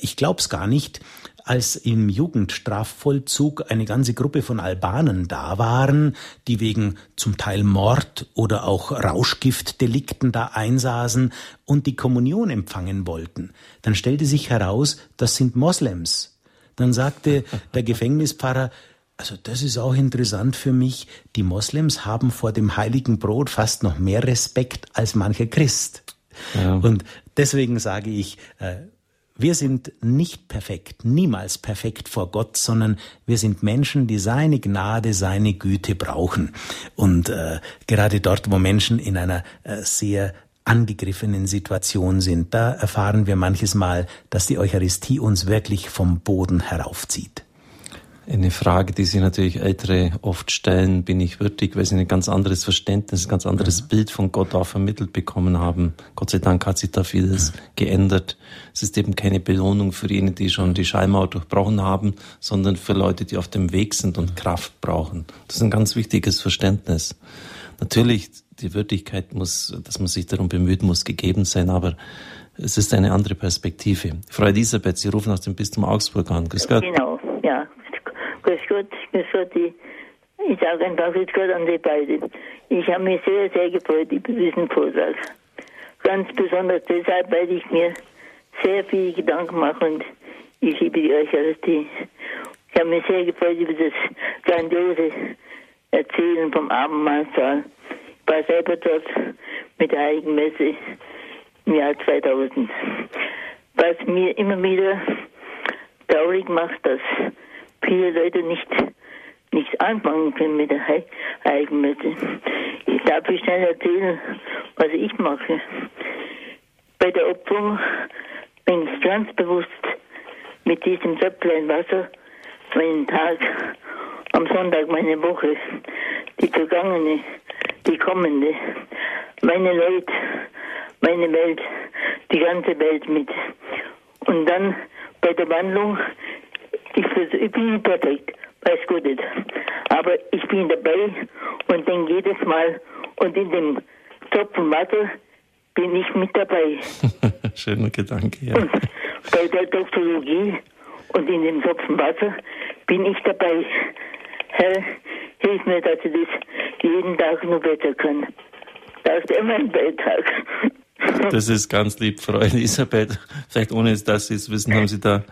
ich glaub's gar nicht, als im Jugendstrafvollzug eine ganze Gruppe von Albanern da waren, die wegen zum Teil Mord oder auch Rauschgiftdelikten da einsaßen und die Kommunion empfangen wollten. Dann stellte sich heraus, das sind Moslems. Dann sagte [LAUGHS] der Gefängnispfarrer, also das ist auch interessant für mich, die Moslems haben vor dem heiligen Brot fast noch mehr Respekt als mancher Christ. Ja. Und deswegen sage ich, äh, wir sind nicht perfekt, niemals perfekt vor Gott, sondern wir sind Menschen, die seine Gnade, seine Güte brauchen. Und äh, gerade dort, wo Menschen in einer äh, sehr angegriffenen Situation sind, da erfahren wir manches Mal, dass die Eucharistie uns wirklich vom Boden heraufzieht. Eine Frage, die sich natürlich Ältere oft stellen, bin ich würdig, weil sie ein ganz anderes Verständnis, ein ganz anderes mhm. Bild von Gott auch vermittelt bekommen haben. Gott sei Dank hat sich da vieles mhm. geändert. Es ist eben keine Belohnung für jene, die schon die Schallmauer durchbrochen haben, sondern für Leute, die auf dem Weg sind und Kraft brauchen. Das ist ein ganz wichtiges Verständnis. Natürlich, die Würdigkeit muss, dass man sich darum bemüht, muss gegeben sein, aber es ist eine andere Perspektive. Frau Elisabeth, Sie rufen aus dem Bistum Augsburg an. Grüß Gott. Genau, ja. Grüß Gott, grüß Gott. Ich sage einfach grüß Gott an die beiden. Ich habe mich sehr, sehr gefreut über diesen Vortrag. Ganz besonders deshalb, weil ich mir sehr viel Gedanken mache und ich liebe die Eucharistie. Ich habe mich sehr gefreut über das grandiose Erzählen vom Abendmahlsaal. Ich war selber dort mit der Heiligen Messe im Jahr 2000. Was mir immer wieder traurig macht, dass viele Leute nicht nichts anfangen können mit der Eigenmittel. Ich darf ich schnell erzählen, was ich mache. Bei der Opferung bin ich ganz bewusst mit diesem Töpflein Wasser meinen Tag, am Sonntag meine Woche, die vergangene, die kommende, meine Leute, meine Welt, die ganze Welt mit. Und dann bei der Wandlung ich, ich bin nicht perfekt, weiß Gott nicht. Aber ich bin dabei und denke jedes Mal, und in dem Topfen Wasser bin ich mit dabei. [LAUGHS] Schöner Gedanke, ja. Und bei der Doktologie und in dem Topfen Wasser bin ich dabei. Herr, hilf mir, dass ich das jeden Tag nur besser kann. Das ist immer ein Beitrag. Das ist ganz lieb, Frau Elisabeth. Vielleicht ohne, dass Sie es wissen, haben Sie da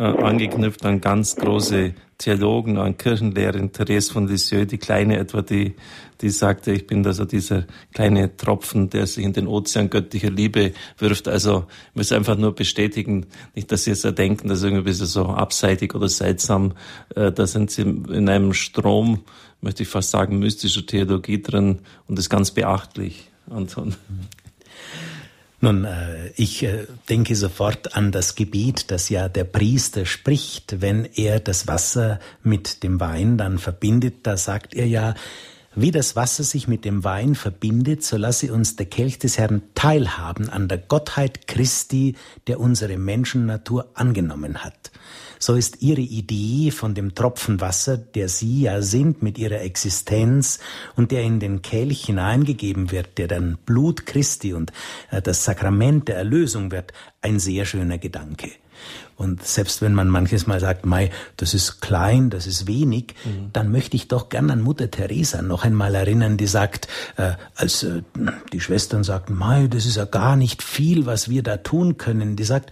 äh, angeknüpft an ganz große Theologen, an Kirchenlehrerin Therese von Lisieux, die kleine etwa, die, die sagte, ich bin da so dieser kleine Tropfen, der sich in den Ozean göttlicher Liebe wirft. Also ich muss einfach nur bestätigen, nicht, dass Sie jetzt denken, das ist irgendwie ein bisschen so abseitig oder seltsam. Äh, da sind Sie in einem Strom, möchte ich fast sagen, mystischer Theologie drin und ist ganz beachtlich, Anton. Nun, äh, ich äh, denke sofort an das Gebet, das ja der Priester spricht, wenn er das Wasser mit dem Wein dann verbindet. Da sagt er ja, wie das Wasser sich mit dem Wein verbindet, so lasse uns der Kelch des Herrn teilhaben an der Gottheit Christi, der unsere Menschennatur angenommen hat so ist ihre Idee von dem Tropfen Wasser, der sie ja sind mit ihrer Existenz und der in den Kelch hineingegeben wird, der dann Blut Christi und äh, das Sakrament der Erlösung wird, ein sehr schöner Gedanke. Und selbst wenn man manches Mal sagt, Mai, das ist klein, das ist wenig, mhm. dann möchte ich doch gern an Mutter Teresa noch einmal erinnern, die sagt, äh, als äh, die Schwestern sagten, Mai, das ist ja gar nicht viel, was wir da tun können, die sagt,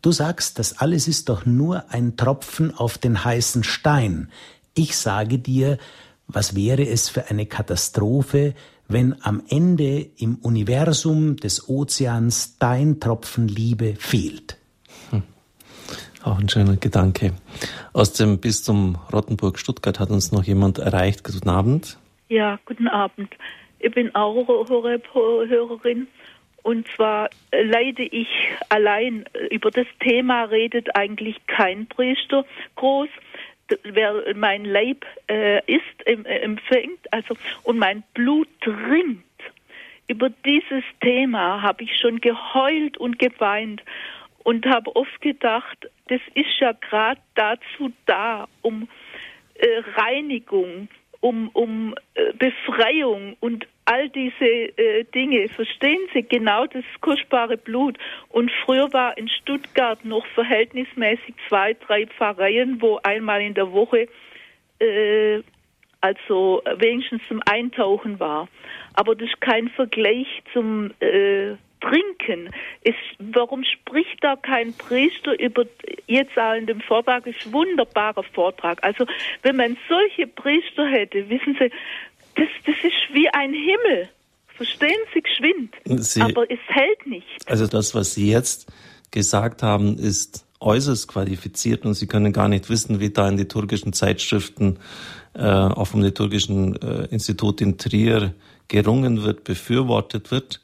Du sagst, das alles ist doch nur ein Tropfen auf den heißen Stein. Ich sage dir, was wäre es für eine Katastrophe, wenn am Ende im Universum des Ozeans dein Tropfen Liebe fehlt? Hm. Auch ein schöner Gedanke. Aus dem Bistum Rottenburg-Stuttgart hat uns noch jemand erreicht. Guten Abend. Ja, guten Abend. Ich bin auch Hörerin und zwar äh, leide ich allein. Über das Thema redet eigentlich kein Priester groß. Wer mein Leib äh, ist, äh, empfängt, also und mein Blut trinkt. Über dieses Thema habe ich schon geheult und geweint und habe oft gedacht, das ist ja gerade dazu da, um äh, Reinigung, um, um äh, Befreiung und all diese äh, Dinge. Verstehen Sie genau das kostbare Blut? Und früher war in Stuttgart noch verhältnismäßig zwei, drei Pfarreien, wo einmal in der Woche äh, also wenigstens zum Eintauchen war. Aber das ist kein Vergleich zum äh, Trinken. Es, warum spricht da kein Priester über, jetzt auch in dem Vortrag, ist wunderbarer Vortrag. Also, wenn man solche Priester hätte, wissen Sie, das, das ist wie ein Himmel. Verstehen Sie geschwind. Sie, aber es hält nicht. Also das, was Sie jetzt gesagt haben, ist äußerst qualifiziert und Sie können gar nicht wissen, wie da in liturgischen Zeitschriften, äh, auch vom Liturgischen äh, Institut in Trier gerungen wird, befürwortet wird.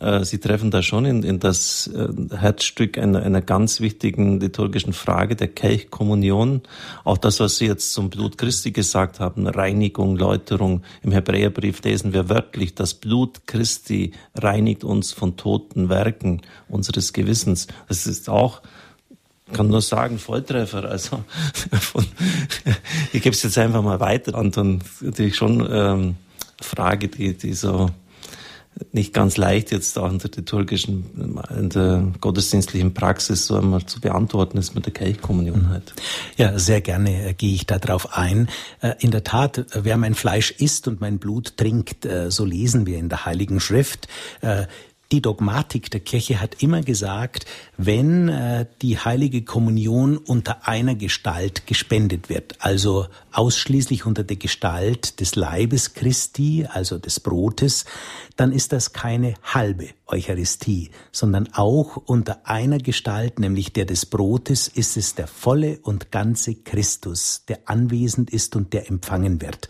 Äh, Sie treffen da schon in, in das äh, Herzstück einer, einer ganz wichtigen liturgischen Frage der Kelchkommunion. Auch das, was Sie jetzt zum Blut Christi gesagt haben, Reinigung, Läuterung. Im Hebräerbrief lesen wir wörtlich, das Blut Christi reinigt uns von toten Werken unseres Gewissens. Das ist auch kann nur sagen, Volltreffer. Also [LAUGHS] von, ich gebe es jetzt einfach mal weiter, Anton. Natürlich schon ähm, Frage, die, die so nicht ganz leicht jetzt auch in der liturgischen, in der gottesdienstlichen Praxis so einmal zu beantworten ist mit der Kelchkommunion halt. Ja, sehr gerne äh, gehe ich darauf ein. Äh, in der Tat, äh, wer mein Fleisch isst und mein Blut trinkt, so lesen wir in der Heiligen Schrift, die Dogmatik der Kirche hat immer gesagt, wenn äh, die heilige Kommunion unter einer Gestalt gespendet wird, also ausschließlich unter der Gestalt des Leibes Christi, also des Brotes, dann ist das keine halbe Eucharistie, sondern auch unter einer Gestalt, nämlich der des Brotes, ist es der volle und ganze Christus, der anwesend ist und der empfangen wird.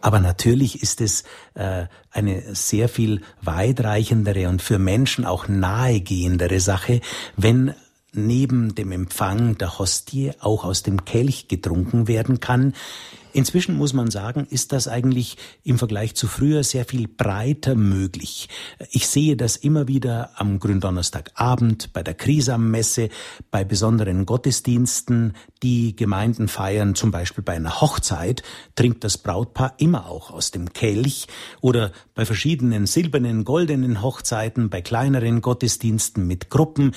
Aber natürlich ist es äh, eine sehr viel weitreichendere und für Menschen auch nahegehendere Sache, wenn neben dem Empfang der Hostie auch aus dem Kelch getrunken werden kann. Inzwischen muss man sagen, ist das eigentlich im Vergleich zu früher sehr viel breiter möglich. Ich sehe das immer wieder am Gründonnerstagabend, bei der Krisammesse, bei besonderen Gottesdiensten, die Gemeinden feiern, zum Beispiel bei einer Hochzeit, trinkt das Brautpaar immer auch aus dem Kelch oder bei verschiedenen silbernen, goldenen Hochzeiten, bei kleineren Gottesdiensten mit Gruppen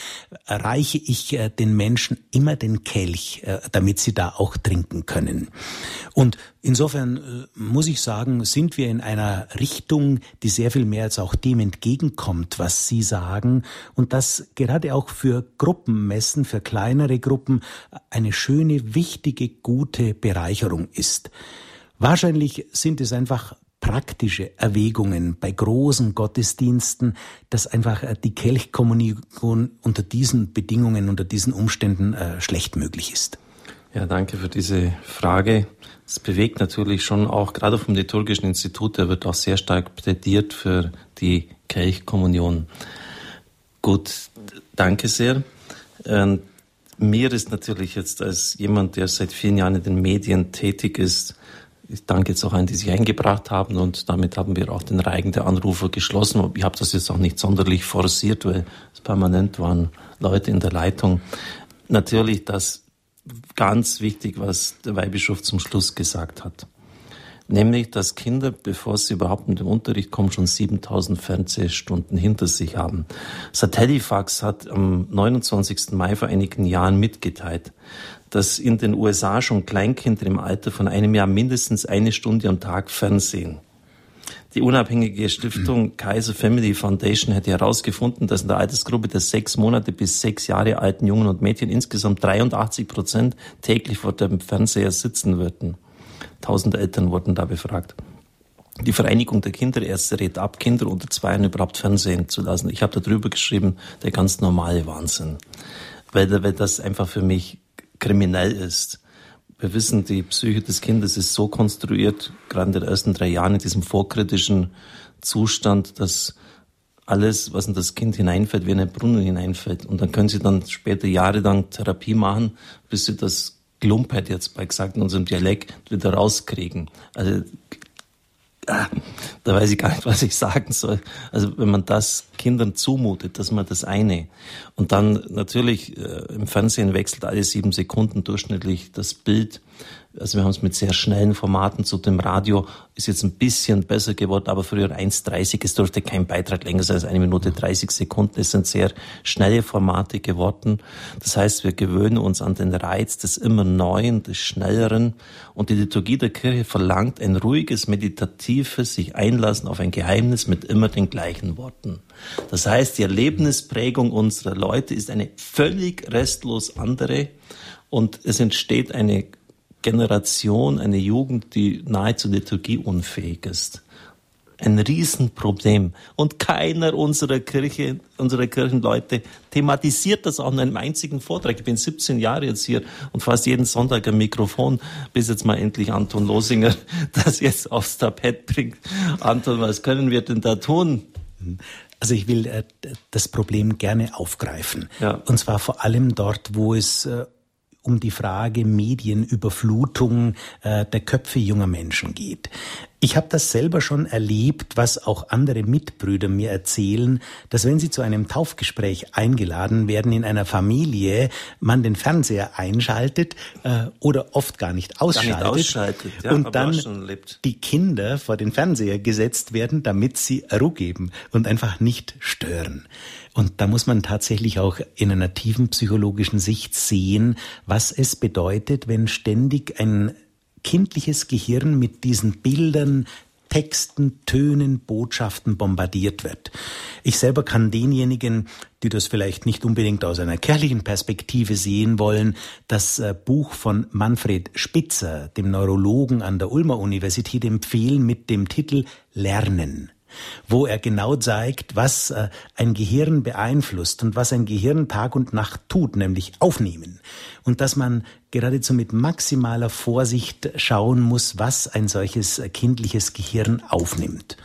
reiche ich äh, den Menschen immer den Kelch, äh, damit sie da auch trinken können. Insofern äh, muss ich sagen, sind wir in einer Richtung, die sehr viel mehr als auch dem entgegenkommt, was Sie sagen. Und das gerade auch für Gruppenmessen, für kleinere Gruppen eine schöne, wichtige, gute Bereicherung ist. Wahrscheinlich sind es einfach praktische Erwägungen bei großen Gottesdiensten, dass einfach äh, die Kelchkommunion unter diesen Bedingungen, unter diesen Umständen äh, schlecht möglich ist. Ja, danke für diese Frage. Es bewegt natürlich schon auch, gerade vom Liturgischen Institut, da wird auch sehr stark plädiert für die Kelchkommunion. Gut, danke sehr. Ähm, mir ist natürlich jetzt als jemand, der seit vielen Jahren in den Medien tätig ist, ich danke jetzt auch allen, die sich eingebracht haben und damit haben wir auch den Reigen der Anrufer geschlossen. Ich habe das jetzt auch nicht sonderlich forciert, weil es permanent waren Leute in der Leitung. Natürlich, dass ganz wichtig, was der Weihbischof zum Schluss gesagt hat. Nämlich, dass Kinder, bevor sie überhaupt in den Unterricht kommen, schon 7000 Fernsehstunden hinter sich haben. Satellifax hat am 29. Mai vor einigen Jahren mitgeteilt, dass in den USA schon Kleinkinder im Alter von einem Jahr mindestens eine Stunde am Tag Fernsehen. Die unabhängige Stiftung Kaiser Family Foundation hätte herausgefunden, dass in der Altersgruppe der sechs Monate bis sechs Jahre alten Jungen und Mädchen insgesamt 83 Prozent täglich vor dem Fernseher sitzen würden. Tausend Eltern wurden da befragt. Die Vereinigung der Kinderärzte rät ab, Kinder unter zwei Jahren überhaupt Fernsehen zu lassen. Ich habe darüber geschrieben, der ganz normale Wahnsinn. Weil, weil das einfach für mich kriminell ist. Wir wissen, die Psyche des Kindes ist so konstruiert, gerade in den ersten drei Jahren in diesem vorkritischen Zustand, dass alles, was in das Kind hineinfällt, wie in einen Brunnen hineinfällt. Und dann können sie dann später jahrelang Therapie machen, bis sie das Glumpheit jetzt bei gesagt in unserem Dialekt wieder rauskriegen. Also da weiß ich gar nicht, was ich sagen soll. Also wenn man das Kindern zumutet, dass man das eine. Und dann natürlich äh, im Fernsehen wechselt alle sieben Sekunden durchschnittlich das Bild also wir haben es mit sehr schnellen Formaten zu dem Radio, ist jetzt ein bisschen besser geworden, aber früher 1,30, es durfte kein Beitrag länger sein als eine Minute 30 Sekunden. Es sind sehr schnelle Formate geworden. Das heißt, wir gewöhnen uns an den Reiz des immer Neuen, des Schnelleren. Und die Liturgie der Kirche verlangt ein ruhiges, meditatives, sich einlassen auf ein Geheimnis mit immer den gleichen Worten. Das heißt, die Erlebnisprägung unserer Leute ist eine völlig restlos andere und es entsteht eine Generation, eine Jugend, die nahezu liturgieunfähig ist. Ein Riesenproblem. Und keiner unserer Kirche, unserer Kirchenleute thematisiert das auch in einem einzigen Vortrag. Ich bin 17 Jahre jetzt hier und fast jeden Sonntag am Mikrofon, bis jetzt mal endlich Anton Losinger [LAUGHS] das jetzt aufs Tapet bringt. Anton, was können wir denn da tun? Also ich will äh, das Problem gerne aufgreifen. Ja. Und zwar vor allem dort, wo es äh, um die Frage Medienüberflutung äh, der Köpfe junger Menschen geht. Ich habe das selber schon erlebt, was auch andere Mitbrüder mir erzählen, dass wenn sie zu einem Taufgespräch eingeladen werden in einer Familie, man den Fernseher einschaltet äh, oder oft gar nicht ausschaltet, gar nicht ausschaltet ja, und dann die Kinder vor den Fernseher gesetzt werden, damit sie Ruhe geben und einfach nicht stören. Und da muss man tatsächlich auch in einer tiefen psychologischen Sicht sehen, was es bedeutet, wenn ständig ein kindliches Gehirn mit diesen Bildern, Texten, Tönen, Botschaften bombardiert wird. Ich selber kann denjenigen, die das vielleicht nicht unbedingt aus einer kirchlichen Perspektive sehen wollen, das äh, Buch von Manfred Spitzer, dem Neurologen an der Ulmer Universität, empfehlen mit dem Titel Lernen wo er genau zeigt, was äh, ein Gehirn beeinflusst und was ein Gehirn Tag und Nacht tut, nämlich aufnehmen. Und dass man geradezu mit maximaler Vorsicht schauen muss, was ein solches kindliches Gehirn aufnimmt.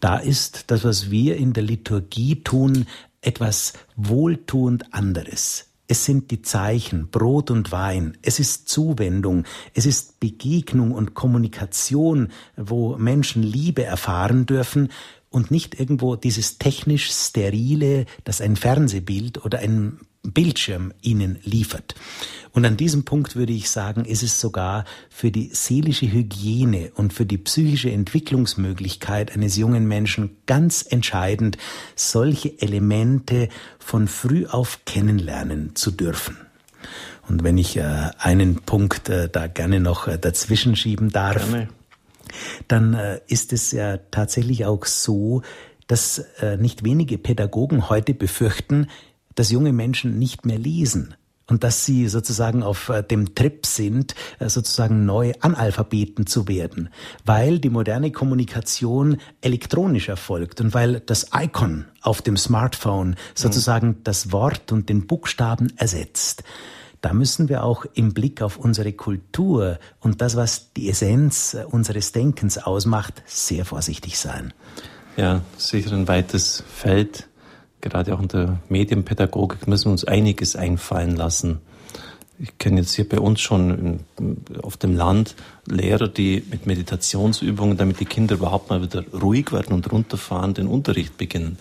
Da ist das, was wir in der Liturgie tun, etwas wohltuend anderes. Es sind die Zeichen, Brot und Wein, es ist Zuwendung, es ist Begegnung und Kommunikation, wo Menschen Liebe erfahren dürfen und nicht irgendwo dieses technisch sterile, das ein Fernsehbild oder ein Bildschirm ihnen liefert. Und an diesem Punkt würde ich sagen, ist es sogar für die seelische Hygiene und für die psychische Entwicklungsmöglichkeit eines jungen Menschen ganz entscheidend, solche Elemente von früh auf kennenlernen zu dürfen. Und wenn ich äh, einen Punkt äh, da gerne noch äh, dazwischen schieben darf, gerne. dann äh, ist es ja tatsächlich auch so, dass äh, nicht wenige Pädagogen heute befürchten, dass junge Menschen nicht mehr lesen und dass sie sozusagen auf äh, dem Trip sind, äh, sozusagen neu Analphabeten zu werden, weil die moderne Kommunikation elektronisch erfolgt und weil das Icon auf dem Smartphone sozusagen mhm. das Wort und den Buchstaben ersetzt. Da müssen wir auch im Blick auf unsere Kultur und das, was die Essenz äh, unseres Denkens ausmacht, sehr vorsichtig sein. Ja, sicher ein weites Feld gerade auch in der Medienpädagogik müssen wir uns einiges einfallen lassen. Ich kenne jetzt hier bei uns schon auf dem Land Lehrer, die mit Meditationsübungen, damit die Kinder überhaupt mal wieder ruhig werden und runterfahren, den Unterricht beginnen.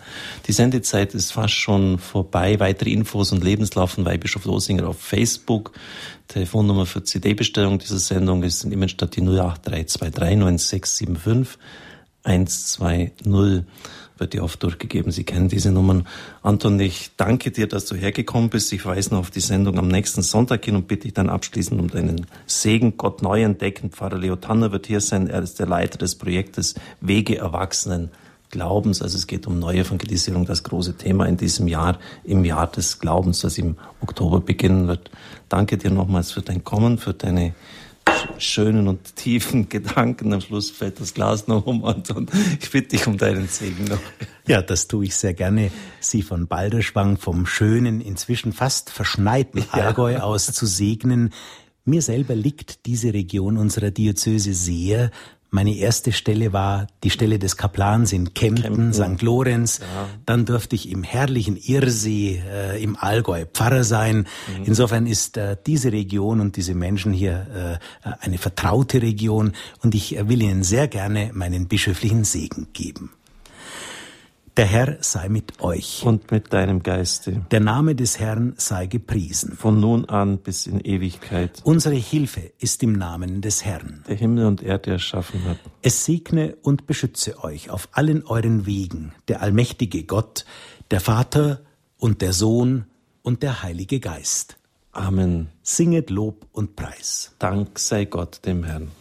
Die Sendezeit ist fast schon vorbei. Weitere Infos und Lebenslauf von Weihbischof Losinger auf Facebook. Telefonnummer für CD-Bestellung dieser Sendung ist in Immenstadt die 08323 9675 120 wird dir oft durchgegeben. Sie kennen diese Nummern. Anton, ich danke dir, dass du hergekommen bist. Ich weise noch auf die Sendung am nächsten Sonntag hin und bitte dich dann abschließend um deinen Segen. Gott neu entdecken. Pfarrer Leo Tanner wird hier sein. Er ist der Leiter des Projektes Wege Erwachsenen. Glaubens, also es geht um Neuevangelisierung, das große Thema in diesem Jahr, im Jahr des Glaubens, das im Oktober beginnen wird. Danke dir nochmals für dein Kommen, für deine schönen und tiefen [LAUGHS] Gedanken. Am Schluss fällt das Glas noch um, Anton. Ich bitte dich um deinen Segen noch. Ja, das tue ich sehr gerne. Sie von Balderschwang vom schönen, inzwischen fast verschneiten Allgäu aus zu segnen. Mir selber liegt diese Region unserer Diözese sehr, meine erste Stelle war die Stelle des Kaplans in Kempten, Kempten. St. Lorenz. Ja. Dann durfte ich im herrlichen Irsee äh, im Allgäu Pfarrer sein. Mhm. Insofern ist äh, diese Region und diese Menschen hier äh, eine vertraute Region und ich will Ihnen sehr gerne meinen bischöflichen Segen geben. Der Herr sei mit euch. Und mit deinem Geiste. Der Name des Herrn sei gepriesen. Von nun an bis in Ewigkeit. Unsere Hilfe ist im Namen des Herrn. Der Himmel und Erde erschaffen hat. Es segne und beschütze euch auf allen euren Wegen, der allmächtige Gott, der Vater und der Sohn und der Heilige Geist. Amen. Singet Lob und Preis. Dank sei Gott dem Herrn.